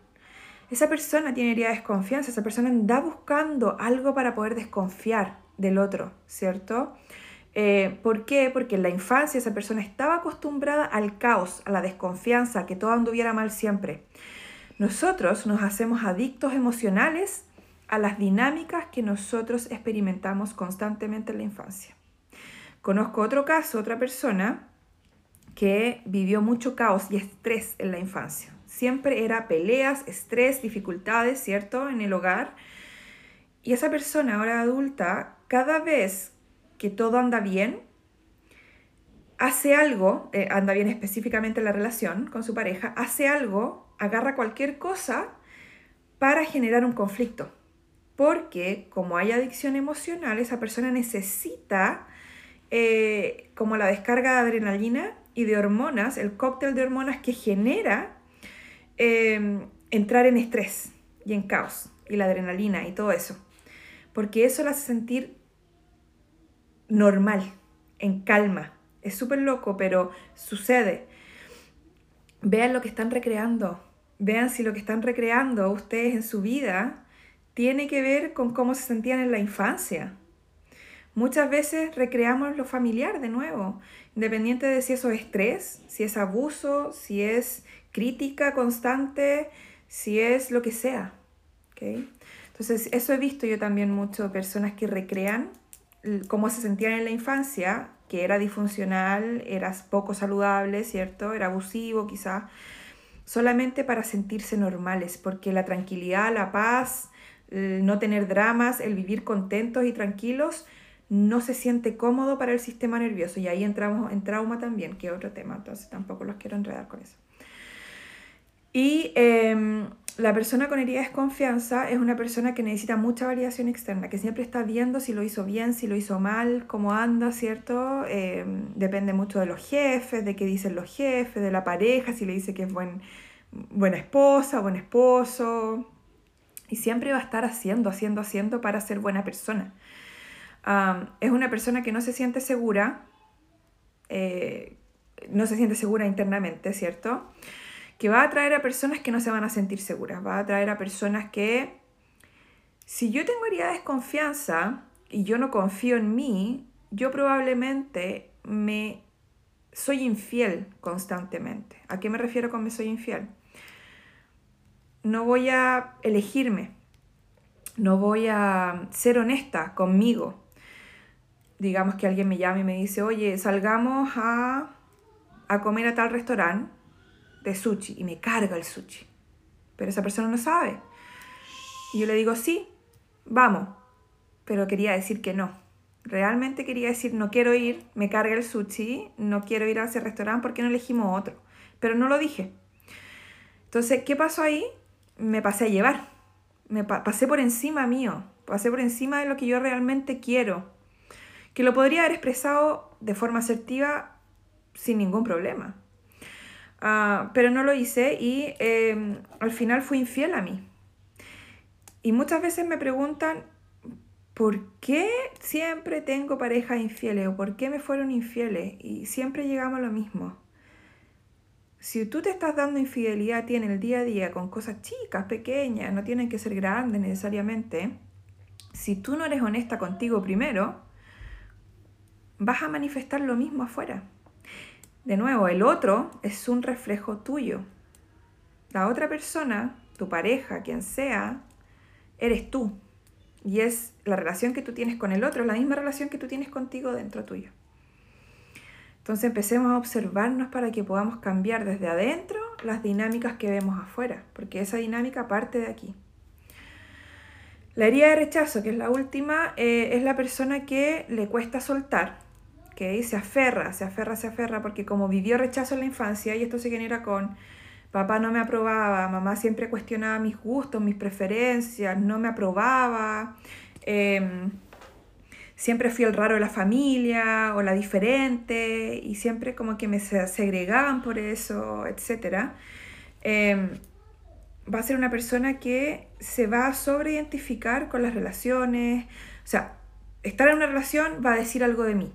Speaker 1: Esa persona tiene herida de desconfianza, esa persona anda buscando algo para poder desconfiar del otro, ¿cierto? Eh, ¿Por qué? Porque en la infancia esa persona estaba acostumbrada al caos, a la desconfianza, a que todo anduviera mal siempre. Nosotros nos hacemos adictos emocionales a las dinámicas que nosotros experimentamos constantemente en la infancia. Conozco otro caso, otra persona que vivió mucho caos y estrés en la infancia. Siempre era peleas, estrés, dificultades, ¿cierto? En el hogar. Y esa persona ahora adulta, cada vez que todo anda bien, hace algo, eh, anda bien específicamente en la relación con su pareja, hace algo, agarra cualquier cosa para generar un conflicto. Porque como hay adicción emocional, esa persona necesita eh, como la descarga de adrenalina y de hormonas, el cóctel de hormonas que genera em, entrar en estrés y en caos, y la adrenalina y todo eso. Porque eso la hace sentir normal, en calma. Es súper loco, pero sucede. Vean lo que están recreando. Vean si lo que están recreando ustedes en su vida tiene que ver con cómo se sentían en la infancia. Muchas veces recreamos lo familiar de nuevo, independiente de si eso es estrés, si es abuso, si es crítica constante, si es lo que sea. ¿okay? Entonces, eso he visto yo también mucho, personas que recrean cómo se sentían en la infancia, que era disfuncional, era poco saludable, ¿cierto? Era abusivo quizás, solamente para sentirse normales, porque la tranquilidad, la paz, el no tener dramas, el vivir contentos y tranquilos, no se siente cómodo para el sistema nervioso. Y ahí entramos en trauma también, que es otro tema, entonces tampoco los quiero enredar con eso. Y em, la persona con herida de desconfianza es una persona que necesita mucha validación externa, que siempre está viendo si lo hizo bien, si lo hizo mal, cómo anda, ¿cierto? Em, depende mucho de los jefes, de qué dicen los jefes, de la pareja, si le dice que es buen, buena esposa, buen esposo. Y siempre va a estar haciendo, haciendo, haciendo para ser buena persona. es una persona que no se siente segura, eh, no se siente segura internamente, ¿cierto? Que va a atraer a personas que no se van a sentir seguras, va a atraer a personas que, si yo tengo herida de desconfianza y yo no confío en mí, yo probablemente me soy infiel constantemente. ¿A qué me refiero con me soy infiel? No voy a elegirme, no voy a ser honesta conmigo. Digamos que alguien me llama y me dice, oye, salgamos a, a comer a tal restaurante de sushi y me carga el sushi. Pero esa persona no sabe. Y yo le digo, sí, vamos. Pero quería decir que no. Realmente quería decir, no quiero ir, me carga el sushi, no quiero ir a ese restaurante porque no elegimos otro. Pero no lo dije. Entonces, ¿qué pasó ahí? Me pasé a llevar. Me pasé por encima mío. Pasé por encima de lo que yo realmente quiero. Que lo podría haber expresado de forma asertiva sin ningún problema. Ah, pero no lo hice y em, al final fui infiel a mí. Y muchas veces me preguntan, ¿por qué siempre tengo parejas infieles o por qué me fueron infieles? Y siempre llegamos a lo mismo. Si tú te estás dando infidelidad a ti en el día a día con cosas chicas, pequeñas, no tienen que ser grandes necesariamente, si tú no eres honesta contigo primero, vas a manifestar lo mismo afuera. De nuevo, el otro es un reflejo tuyo. La otra persona, tu pareja, quien sea, eres tú. Y es la relación que tú tienes con el otro, la misma relación que tú tienes contigo dentro tuyo. Entonces empecemos a observarnos para que podamos cambiar desde adentro las dinámicas que vemos afuera, porque esa dinámica parte de aquí. La herida de rechazo, que es la última, eh, es la persona que le cuesta soltar, que se aferra, se aferra, se aferra, porque como vivió rechazo en la infancia, y esto se genera con papá no me aprobaba, mamá siempre cuestionaba mis gustos, mis preferencias, no me aprobaba, em, siempre fui el raro de la familia o la diferente, y siempre como que me segregaban por eso, etc. Em, va a ser una persona que se va a sobreidentificar con las relaciones, o sea, estar en una relación va a decir algo de mí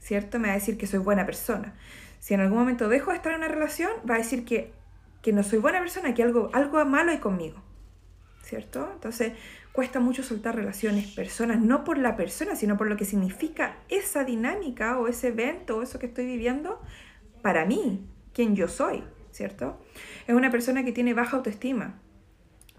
Speaker 1: ¿cierto? Me va a decir que soy buena persona. Si en algún momento dejo de estar en una relación, va a decir que, no soy buena persona, que algo, algo malo hay conmigo, ¿cierto? Entonces cuesta mucho soltar relaciones, personas, no por la persona, sino por lo que significa esa dinámica o ese evento o eso que estoy viviendo para mí, quien yo soy, ¿cierto? Es una persona que tiene baja autoestima,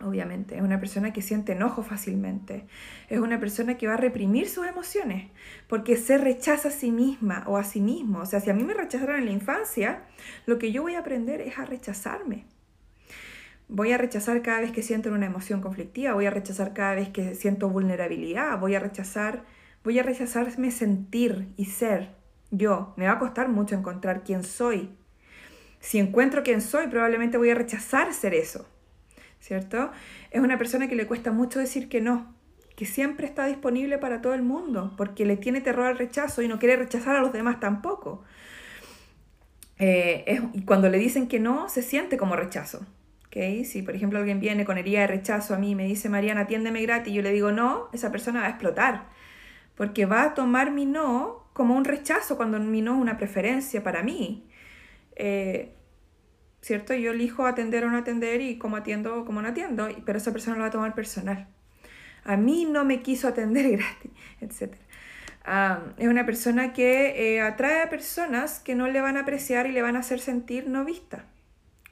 Speaker 1: obviamente. Es una persona que siente enojo fácilmente. Es una persona que va a reprimir sus emociones porque se rechaza a sí misma o a sí mismo. O sea, si a mí me rechazaron en la infancia, lo que yo voy a aprender es a rechazarme. Voy a rechazar cada vez que siento una emoción conflictiva, voy a rechazar cada vez que siento vulnerabilidad, voy a rechazar, voy a rechazarme sentir y ser yo. Me va a costar mucho encontrar quién soy. Si encuentro quién soy, probablemente voy a rechazar ser eso. ¿Cierto? Es una persona que le cuesta mucho decir que no, que siempre está disponible para todo el mundo, porque le tiene terror al rechazo y no quiere rechazar a los demás tampoco. Eh, y cuando le dicen que no, se siente como rechazo. ¿okay? Si, por ejemplo, alguien viene con herida de rechazo a mí y me dice, Mariana, atiéndeme gratis, y yo le digo no, esa persona va a explotar, porque va a tomar mi no como un rechazo cuando mi no es una preferencia para mí. Eh, ¿cierto? Yo elijo atender o no atender y cómo atiendo o cómo no atiendo, pero esa persona lo va a tomar personal. A mí no me quiso atender gratis, etc. es una persona que eh, atrae a personas que no le van a apreciar y le van a hacer sentir no vista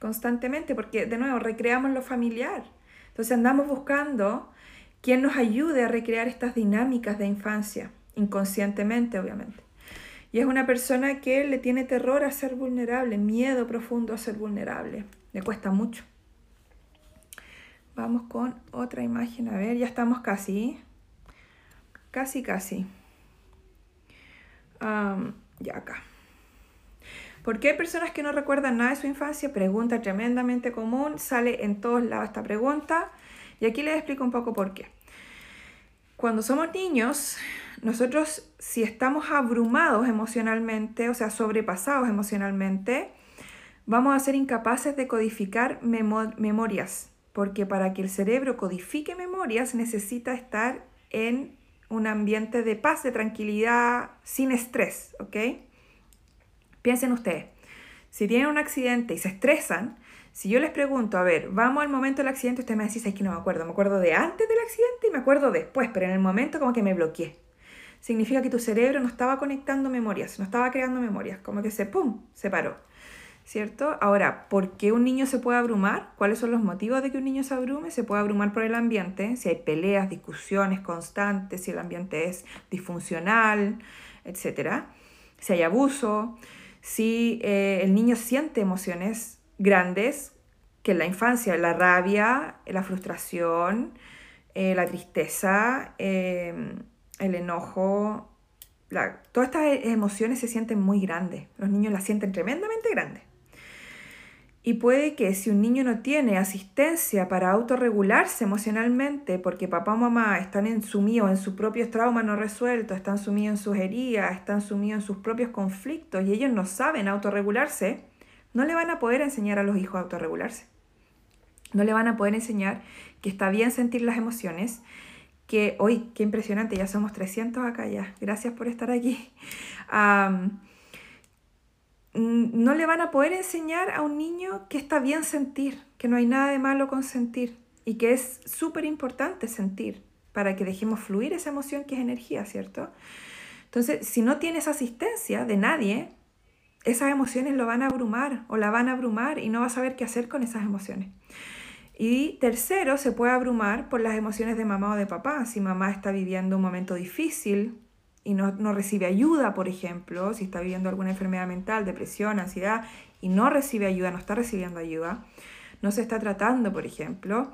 Speaker 1: constantemente, porque de nuevo recreamos lo familiar. Entonces andamos buscando quien nos ayude a recrear estas dinámicas de infancia, inconscientemente obviamente. Y es una persona que le tiene terror a ser vulnerable, miedo profundo a ser vulnerable. Le cuesta mucho. Vamos con otra imagen. A ver, ya estamos casi. Casi, casi. ya acá. ¿Por qué hay personas que no recuerdan nada de su infancia? Pregunta tremendamente común. Sale en todos lados esta pregunta. Y aquí les explico un poco por qué. Cuando somos niños, nosotros si estamos abrumados emocionalmente, o sea, sobrepasados emocionalmente, vamos a ser incapaces de codificar memorias, porque para que el cerebro codifique memorias necesita estar en un ambiente de paz, de tranquilidad, sin estrés. Piensen ustedes, si tienen un accidente y se estresan, si yo les pregunto, a ver, vamos al momento del accidente, usted me dice, es que no me acuerdo, me acuerdo de antes del accidente y me acuerdo después, pero en el momento como que me bloqueé. Significa que tu cerebro no estaba conectando memorias, no estaba creando memorias, como que se, ¡pum!, se paró. ¿Cierto? Ahora, ¿por qué un niño se puede abrumar? ¿Cuáles son los motivos de que un niño se abrume? Se puede abrumar por el ambiente, si hay peleas, discusiones constantes, si el ambiente es disfuncional, etc. Si hay abuso, si eh, el niño siente emociones grandes, que en la infancia, la rabia, la frustración, eh, la tristeza, em, el enojo, todas estas emociones se sienten muy grandes. Los niños las sienten tremendamente grandes. Y puede que si un niño no tiene asistencia para autorregularse emocionalmente, porque papá o mamá están sumidos en sus propios traumas no resueltos, están sumidos en sus heridas, están sumidos en sus propios conflictos y ellos no saben autorregularse, no le van a poder enseñar a los hijos a autorregularse. No le van a poder enseñar que está bien sentir las emociones, que hoy, qué impresionante, ya somos 300 acá ya, gracias por estar aquí. no le van a poder enseñar a un niño que está bien sentir, que no hay nada de malo con sentir y que es súper importante sentir para que dejemos fluir esa emoción que es energía, ¿cierto? Entonces, si no tienes asistencia de nadie, esas emociones lo van a abrumar o la van a abrumar y no va a saber qué hacer con esas emociones. Y tercero, se puede abrumar por las emociones de mamá o de papá. Si mamá está viviendo un momento difícil y no, no recibe ayuda, por ejemplo, si está viviendo alguna enfermedad mental, depresión, ansiedad, y no recibe ayuda, no está recibiendo ayuda, no se está tratando, por ejemplo,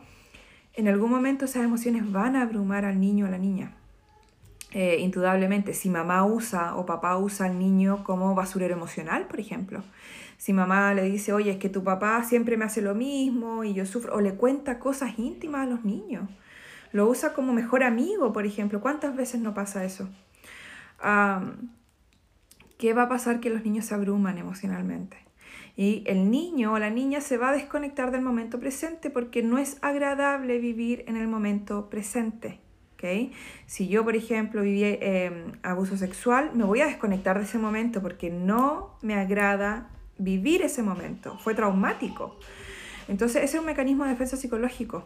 Speaker 1: en algún momento esas emociones van a abrumar al niño o a la niña. Eh, indudablemente, si mamá usa o papá usa al niño como basurero emocional, por ejemplo. Si mamá le dice, oye, es que tu papá siempre me hace lo mismo y yo sufro, o le cuenta cosas íntimas a los niños. Lo usa como mejor amigo, por ejemplo. ¿Cuántas veces no pasa eso? ¿Qué va a pasar que los niños se abruman emocionalmente? Y el niño o la niña se va a desconectar del momento presente porque no es agradable vivir en el momento presente. Si yo, por ejemplo, viví em, abuso sexual, me voy a desconectar de ese momento porque no me agrada vivir ese momento. Fue traumático. Entonces, ese es un mecanismo de defensa psicológico.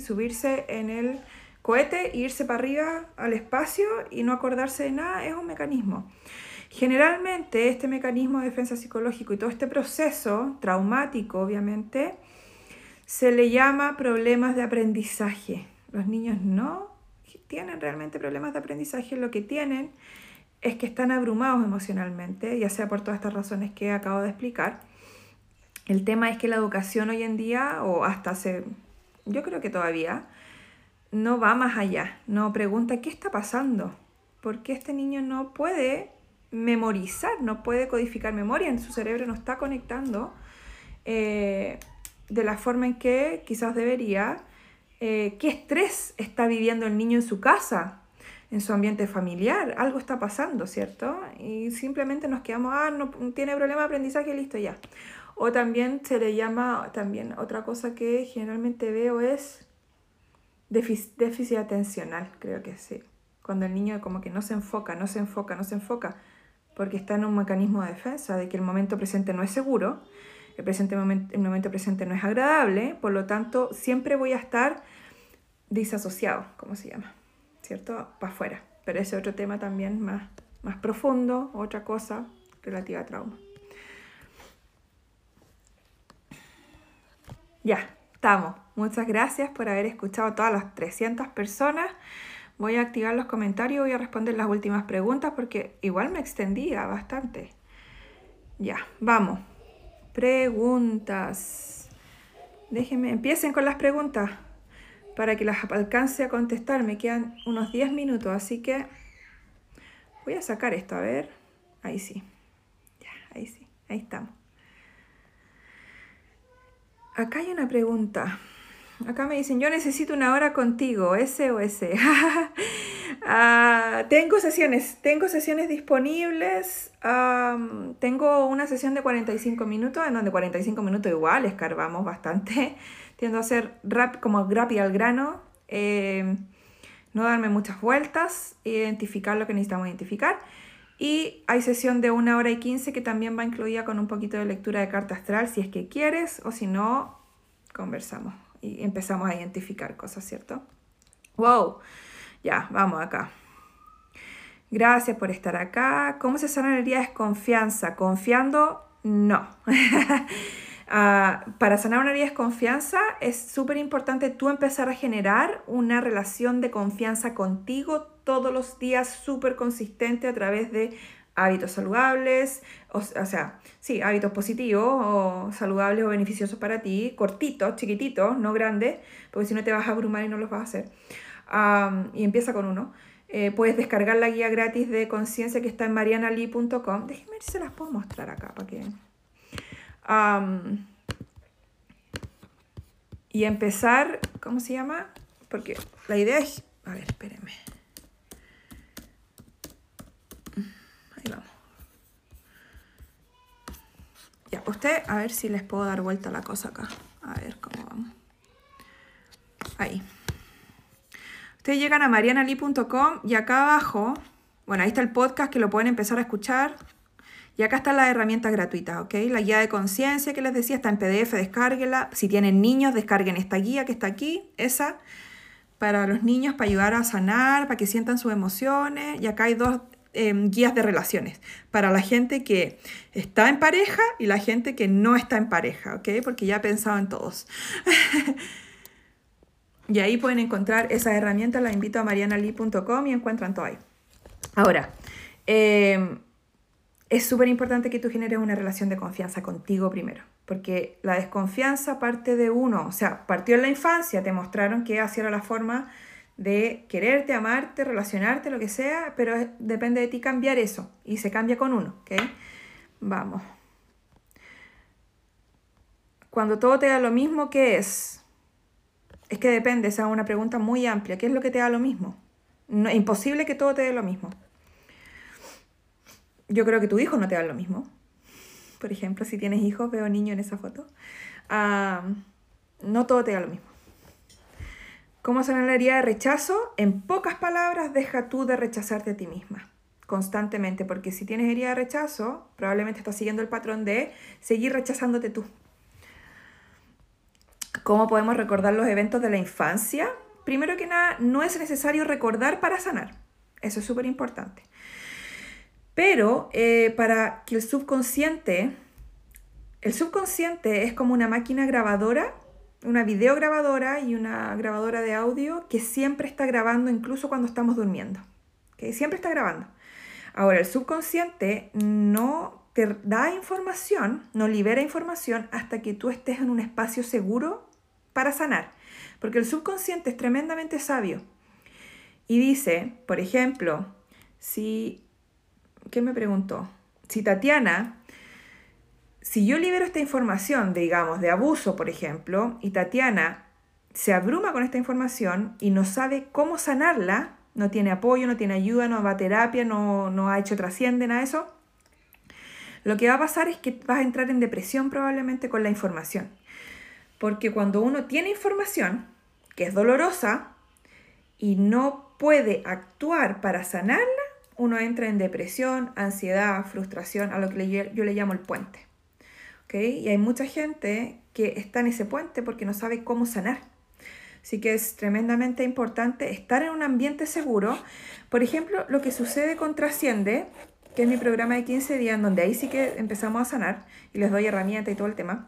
Speaker 1: Subirse en el cohete, irse para arriba al espacio y no acordarse de nada es un mecanismo. Generalmente este mecanismo de defensa psicológico y todo este proceso traumático, obviamente, se le llama problemas de aprendizaje. Los niños no tienen realmente problemas de aprendizaje, lo que tienen es que están abrumados emocionalmente, ya sea por todas estas razones que acabo de explicar. El tema es que la educación hoy en día, o hasta hace, yo creo que todavía, no va más allá, no pregunta qué está pasando, por qué este niño no puede memorizar, no puede codificar memoria, en su cerebro no está conectando eh, de la forma en que quizás debería. Eh, qué estrés está viviendo el niño en su casa, en su ambiente familiar. Algo está pasando, ¿cierto? Y simplemente nos quedamos, ah, no tiene problema de aprendizaje, listo ya. O también se le llama, también otra cosa que generalmente veo es déficit atencional, creo que sí. Cuando el niño como que no se enfoca, no se enfoca, no se enfoca, porque está en un mecanismo de defensa de que el momento presente no es seguro el, presente momento, el momento presente no es agradable, por lo tanto siempre voy a estar disasociado, como se llama, ¿cierto? Para afuera, pero ese otro tema también más, más profundo, otra cosa relativa a trauma. Ya, estamos. Muchas gracias por haber escuchado a todas las 300 personas. Voy a activar los comentarios, voy a responder las últimas preguntas porque igual me extendía bastante. Ya, vamos. Preguntas. Déjenme, empiecen con las preguntas para que las alcance a contestar. Me quedan unos 10 minutos, así que voy a sacar esto, a ver. Ahí sí. Ya, ahí sí. Ahí estamos. Acá hay una pregunta. Acá me dicen, yo necesito una hora contigo, SOS. Ah, tengo sesiones, tengo sesiones disponibles. tengo una sesión de 45 minutos, en donde 45 minutos igual escarbamos bastante. Tiendo a ser rap, como rápido al grano, eh, no darme muchas vueltas, identificar lo que necesitamos identificar. Y hay sesión de una hora y 15 que también va incluida con un poquito de lectura de carta astral si es que quieres o si no, conversamos y empezamos a identificar cosas, ¿cierto? ¡Wow! Ya, vamos acá. Gracias por estar acá. ¿Cómo se sana la herida de desconfianza? Confiando, no. Ah, para sanar una herida de desconfianza es súper importante tú empezar a generar una relación de confianza contigo todos los días súper consistente a través de hábitos saludables, o, sea, sí, hábitos positivos o saludables o beneficiosos para ti, cortitos, chiquititos, no grandes, porque si no te vas a abrumar y no los vas a hacer. y empieza con uno. Eh, puedes descargar la guía gratis de conciencia que está en marianali.com. Déjenme ver si se las puedo mostrar acá para que... y empezar, ¿cómo se llama? Porque la idea es... A ver, espérenme. Ya, usted, a ver si les puedo dar vuelta la cosa acá. A ver cómo vamos. Ahí. Ustedes llegan a marianali.com y acá abajo, bueno, ahí está el podcast que lo pueden empezar a escuchar. Y acá están las herramientas gratuitas, ¿ok? La guía de conciencia que les decía está en PDF, descárguela. Si tienen niños, descarguen esta guía que está aquí, esa, para los niños, para ayudar a sanar, para que sientan sus emociones. Y acá hay dos Em, guías de relaciones para la gente que está en pareja y la gente que no está en pareja, ¿ok? Porque ya he pensado en todos. y ahí pueden encontrar esas herramientas, las invito a marianali.com y encuentran todo ahí. Ahora, em, es súper importante que tú generes una relación de confianza contigo primero, porque la desconfianza parte de uno, o sea, partió en la infancia, te mostraron que así era la forma de quererte, amarte, relacionarte, lo que sea, pero depende de ti cambiar eso y se cambia con uno, ¿ok? Vamos. Cuando todo te da lo mismo, ¿qué es? Es que depende, esa es una pregunta muy amplia. ¿Qué es lo que te da lo mismo? No, es imposible que todo te dé lo mismo. Yo creo que tu hijo no te da lo mismo. Por ejemplo, si tienes hijos, veo niño en esa foto. Ah, no todo te da lo mismo. ¿Cómo sanar la herida de rechazo? En pocas palabras, deja tú de rechazarte a ti misma constantemente, porque si tienes herida de rechazo, probablemente estás siguiendo el patrón de seguir rechazándote tú. ¿Cómo podemos recordar los eventos de la infancia? Primero que nada, no es necesario recordar para sanar. Eso es súper importante. Pero eh, para que el subconsciente, el subconsciente es como una máquina grabadora una videograbadora y una grabadora de audio que siempre está grabando incluso cuando estamos durmiendo. que Siempre está grabando. Ahora, el subconsciente no te da información, no libera información hasta que tú estés en un espacio seguro para sanar. Porque el subconsciente es tremendamente sabio. Y dice, por ejemplo, si, ¿qué me preguntó? Si Tatiana si yo libero esta información, digamos, de abuso, por ejemplo, y Tatiana se abruma con esta información y no sabe cómo sanarla, no tiene apoyo, no tiene ayuda, no va a terapia, no, no ha hecho trasciende, nada de eso, lo que va a pasar es que vas a entrar en depresión probablemente con la información. Porque cuando uno tiene información que es dolorosa y no puede actuar para sanarla, uno entra en depresión, ansiedad, frustración, a lo que yo le llamo el puente. Y hay mucha gente que está en ese puente porque no sabe cómo sanar. Así que es tremendamente importante estar en un ambiente seguro. Por ejemplo, lo que sucede con Trasciende, que es mi programa de 15 días, donde ahí sí que empezamos a sanar y les doy herramientas y todo el tema.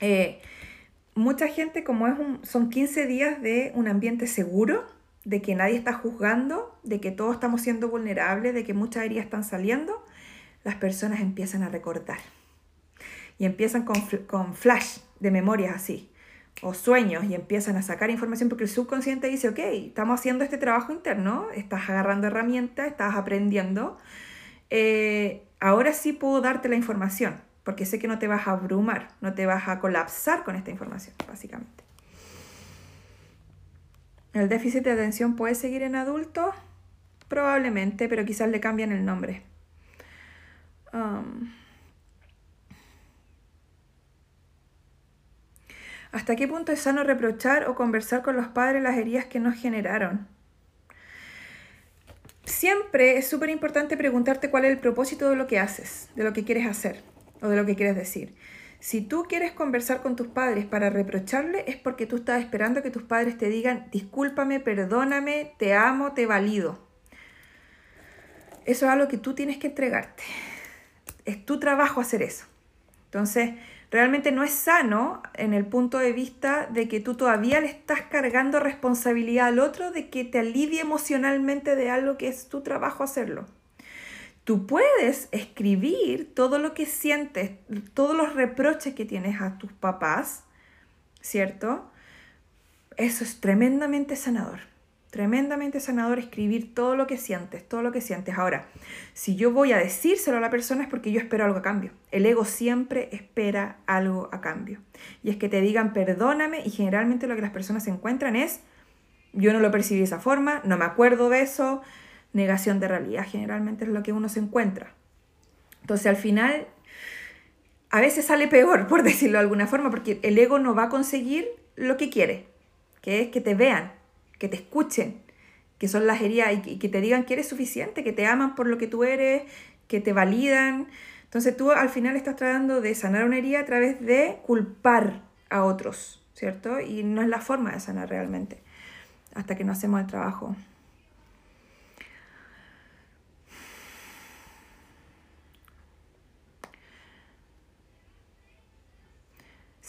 Speaker 1: Eh, mucha gente, como es un, son 15 días de un ambiente seguro, de que nadie está juzgando, de que todos estamos siendo vulnerables, de que muchas heridas están saliendo, las personas empiezan a recordar. Y empiezan con, con flash de memorias así, o sueños, y empiezan a sacar información porque el subconsciente dice, ok, estamos haciendo este trabajo interno, estás agarrando herramientas, estás aprendiendo, eh, ahora sí puedo darte la información, porque sé que no te vas a abrumar, no te vas a colapsar con esta información, básicamente. ¿El déficit de atención puede seguir en adultos? Probablemente, pero quizás le cambian el nombre. Um, ¿Hasta qué punto es sano reprochar o conversar con los padres las heridas que nos generaron? Siempre es súper importante preguntarte cuál es el propósito de lo que haces, de lo que quieres hacer o de lo que quieres decir. Si tú quieres conversar con tus padres para reprocharle, es porque tú estás esperando que tus padres te digan, discúlpame, perdóname, te amo, te valido. Eso es algo que tú tienes que entregarte. Es tu trabajo hacer eso. Entonces, realmente no es sano en el punto de vista de que tú todavía le estás cargando responsabilidad al otro de que te alivie emocionalmente de algo que es tu trabajo hacerlo. Tú puedes escribir todo lo que sientes, todos los reproches que tienes a tus papás, ¿cierto? Eso es tremendamente sanador. Tremendamente sanador escribir todo lo que sientes, todo lo que sientes. Ahora, si yo voy a decírselo a la persona es porque yo espero algo a cambio. El ego siempre espera algo a cambio. Y es que te digan perdóname y generalmente lo que las personas encuentran es yo no lo percibí de esa forma, no me acuerdo de eso, negación de realidad, generalmente es lo que uno se encuentra. Entonces al final, a veces sale peor, por decirlo de alguna forma, porque el ego no va a conseguir lo que quiere, que es que te vean, que te escuchen, que son las heridas y que te digan que eres suficiente, que te aman por lo que tú eres, que te validan. Entonces tú al final estás tratando de sanar una herida a través de culpar a otros, ¿cierto? Y no es la forma de sanar realmente, hasta que no hacemos el trabajo.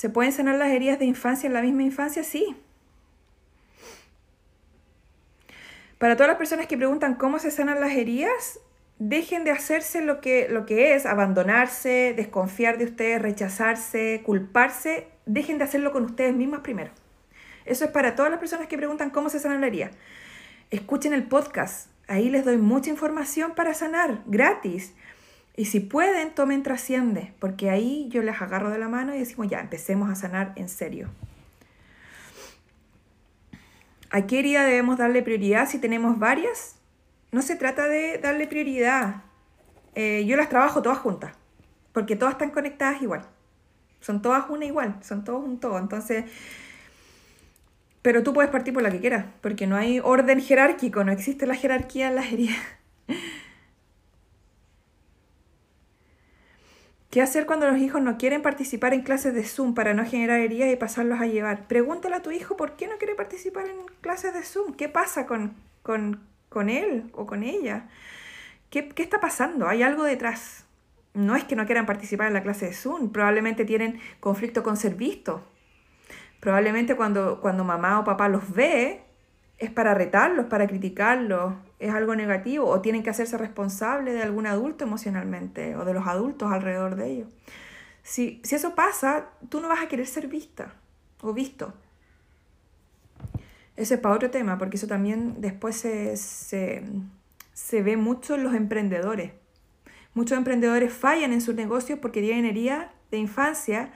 Speaker 1: ¿Se pueden sanar las heridas de infancia en la misma infancia? Sí. Para todas las personas que preguntan cómo se sanan las heridas, dejen de hacerse lo que, lo que es abandonarse, desconfiar de ustedes, rechazarse, culparse. Dejen de hacerlo con ustedes mismas primero. Eso es para todas las personas que preguntan cómo se sana la herida. Escuchen el podcast. Ahí les doy mucha información para sanar, gratis. Y si pueden, tomen trasciende, porque ahí yo les agarro de la mano y decimos, ya, empecemos a sanar en serio. ¿A qué herida debemos darle prioridad si tenemos varias? No se trata de darle prioridad. Eh, yo las trabajo todas juntas, porque todas están conectadas igual. Son todas una igual, son todos un todo. Entonces, pero tú puedes partir por la que quieras, porque no hay orden jerárquico, no existe la jerarquía en las heridas. ¿Qué hacer cuando los hijos no quieren participar en clases de Zoom para no generar heridas y pasarlos a llevar? Pregúntale a tu hijo por qué no quiere participar en clases de Zoom. ¿Qué pasa con, con, él o con ella? ¿Qué, ¿Qué, está pasando? ¿Hay algo detrás? No es que no quieran participar en la clase de Zoom, probablemente tienen conflicto con ser vistos. Probablemente cuando, cuando mamá o papá los ve, es para retarlos, para criticarlos, es algo negativo o tienen que hacerse responsables de algún adulto emocionalmente o de los adultos alrededor de ellos. Si, si eso pasa, tú no vas a querer ser vista o visto. Ese es para otro tema, porque eso también después se, se, se ve mucho en los emprendedores. Muchos emprendedores fallan en sus negocios porque tienen herida de infancia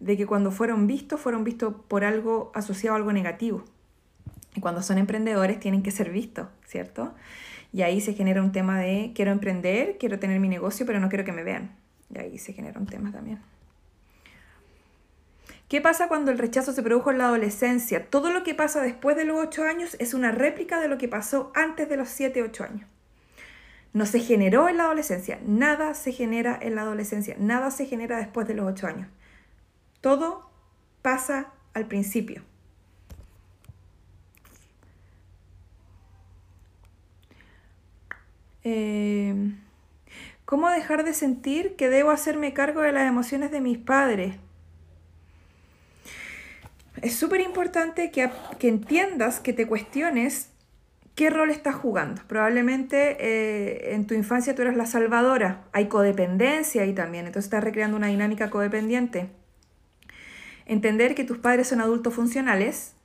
Speaker 1: de que cuando fueron vistos, fueron vistos por algo asociado a algo negativo. Y cuando son emprendedores tienen que ser vistos, ¿cierto? Y ahí se genera un tema de quiero emprender, quiero tener mi negocio, pero no quiero que me vean. Y ahí se genera un tema también. ¿Qué pasa cuando el rechazo se produjo en la adolescencia? Todo lo que pasa después de los 8 años es una réplica de lo que pasó antes de los 7, 8 años. No se generó en la adolescencia, nada se genera en la adolescencia, nada se genera después de los 8 años. Todo pasa al principio. Eh, ¿Cómo dejar de sentir que debo hacerme cargo de las emociones de mis padres? Es súper importante que, que, entiendas, que te cuestiones qué rol estás jugando. Probablemente eh, en tu infancia tú eras la salvadora. Hay codependencia ahí también, entonces estás recreando una dinámica codependiente. Entender que tus padres son adultos funcionales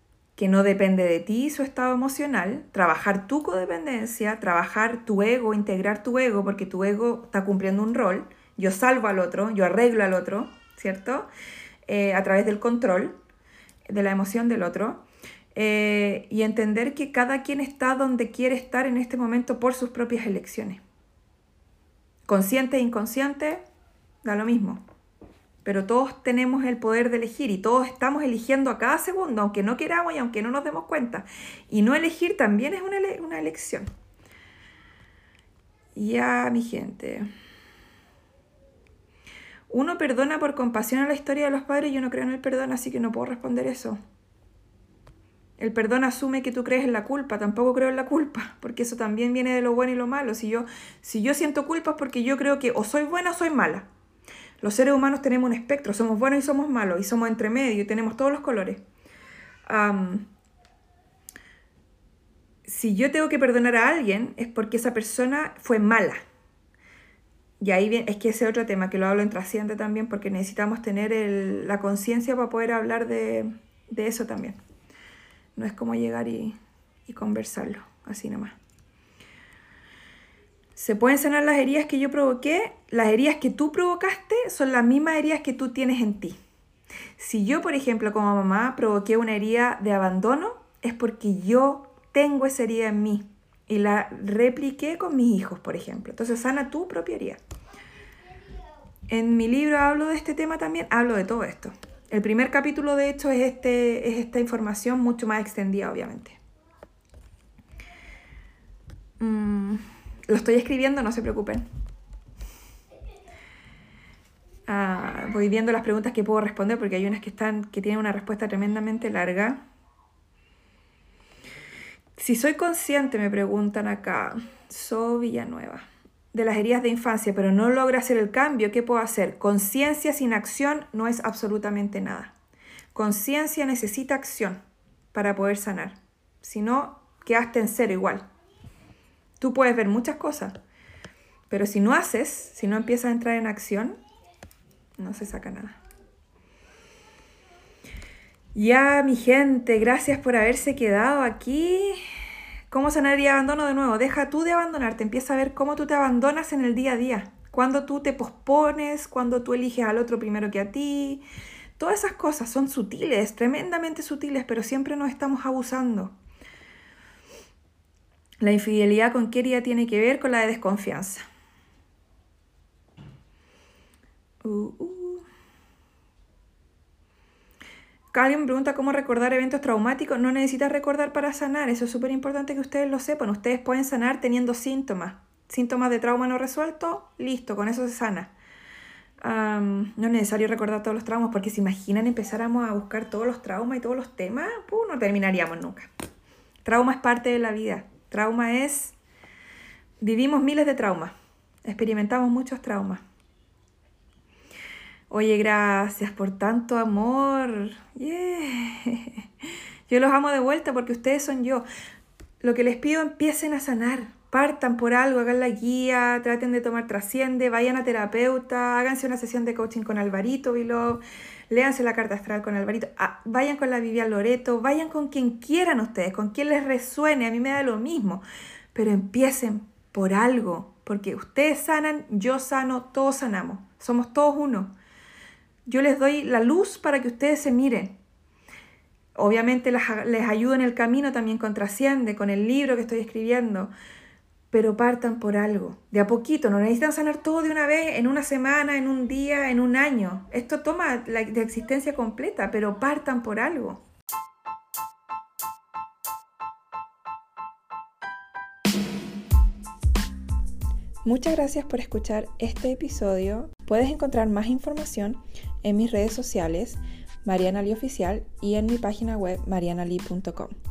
Speaker 1: que no depende de ti su estado emocional, trabajar tu codependencia, trabajar tu ego, integrar tu ego, porque tu ego está cumpliendo un rol. Yo salvo al otro, yo arreglo al otro, ¿cierto? Eh, a través del control de la emoción del otro. Eh, y entender que cada quien está donde quiere estar en este momento por sus propias elecciones. Consciente e inconsciente, da lo mismo pero todos tenemos el poder de elegir y todos estamos eligiendo a cada segundo, aunque no queramos y aunque no nos demos cuenta. Y no elegir también es una, una elección. Ya, mi gente. Uno perdona por compasión a la historia de los padres, yo no creo en el perdón, así que no puedo responder eso. El perdón asume que tú crees en la culpa, tampoco creo en la culpa, porque eso también viene de lo bueno y lo malo. Si yo, si yo siento culpa es porque yo creo que o soy buena o soy mala. Los seres humanos tenemos un espectro, somos buenos y somos malos, y somos entre medio, y tenemos todos los colores. si yo tengo que perdonar a alguien, es porque esa persona fue mala. Y ahí viene, es que ese otro tema que lo hablo en trasciende también, porque necesitamos tener la conciencia para poder hablar de, eso también. No es como llegar y, y conversarlo, así nomás. Se pueden sanar las heridas que yo provoqué. Las heridas que tú provocaste son las mismas heridas que tú tienes en ti. Si yo, por ejemplo, como mamá provoqué una herida de abandono, es porque yo tengo esa herida en mí y la repliqué con mis hijos, por ejemplo. Entonces, sana tu propia herida. En mi libro hablo de este tema también, hablo de todo esto. El primer capítulo, de hecho, es, este, es esta información mucho más extendida, obviamente. Mm. Lo estoy escribiendo, no se preocupen. Ah, voy viendo las preguntas que puedo responder porque hay unas que están que tienen una respuesta tremendamente larga. Si soy consciente, me preguntan acá, soy Villanueva, de las heridas de infancia, pero no logra hacer el cambio, ¿qué puedo hacer? Conciencia sin acción no es absolutamente nada. Conciencia necesita acción para poder sanar. Si no, quedaste en cero igual. Tú puedes ver muchas cosas, pero si no haces, si no empiezas a entrar en acción, no se saca nada. Ya, mi gente, gracias por haberse quedado aquí. ¿Cómo sanar y abandono de nuevo? Deja tú de abandonarte, empieza a ver cómo tú te abandonas en el día a día. Cuando tú te pospones, cuando tú eliges al otro primero que a ti. Todas esas cosas son sutiles, tremendamente sutiles, pero siempre nos estamos abusando. La infidelidad con qué herida tiene que ver con la de desconfianza. Uh, uh. Alguien pregunta cómo recordar eventos traumáticos. No necesitas recordar para sanar. Eso es súper importante que ustedes lo sepan. Ustedes pueden sanar teniendo síntomas. Síntomas de trauma no resuelto, listo, con eso se sana. no es necesario recordar todos los traumas porque si imaginan empezáramos a buscar todos los traumas y todos los temas, no terminaríamos nunca. Trauma es parte de la vida. Trauma es, vivimos miles de traumas, experimentamos muchos traumas. Oye, gracias por tanto amor. Yo los amo de vuelta porque ustedes son yo. Lo que les pido, empiecen a sanar. Partan por algo, hagan la guía, traten de tomar trasciende, vayan a terapeuta, háganse una sesión de coaching con Alvarito Vilov, léanse la carta astral con Alvarito, ah, vayan con la Vivian Loreto, vayan con quien quieran ustedes, con quien les resuene, a mí me da lo mismo, pero empiecen por algo, porque ustedes sanan, yo sano, todos sanamos, somos todos uno. Yo les doy la luz para que ustedes se miren. Obviamente les, les ayudo en el camino también con Trasciende, con el libro que estoy escribiendo, pero partan por algo, de a poquito, no necesitan sanar todo de una vez, en una semana, en un día, en un año. Esto toma la de existencia completa, pero partan por algo. Muchas gracias por escuchar este episodio. Puedes encontrar más información en mis redes sociales, Mariana Oficial, y en mi página web marianali.com.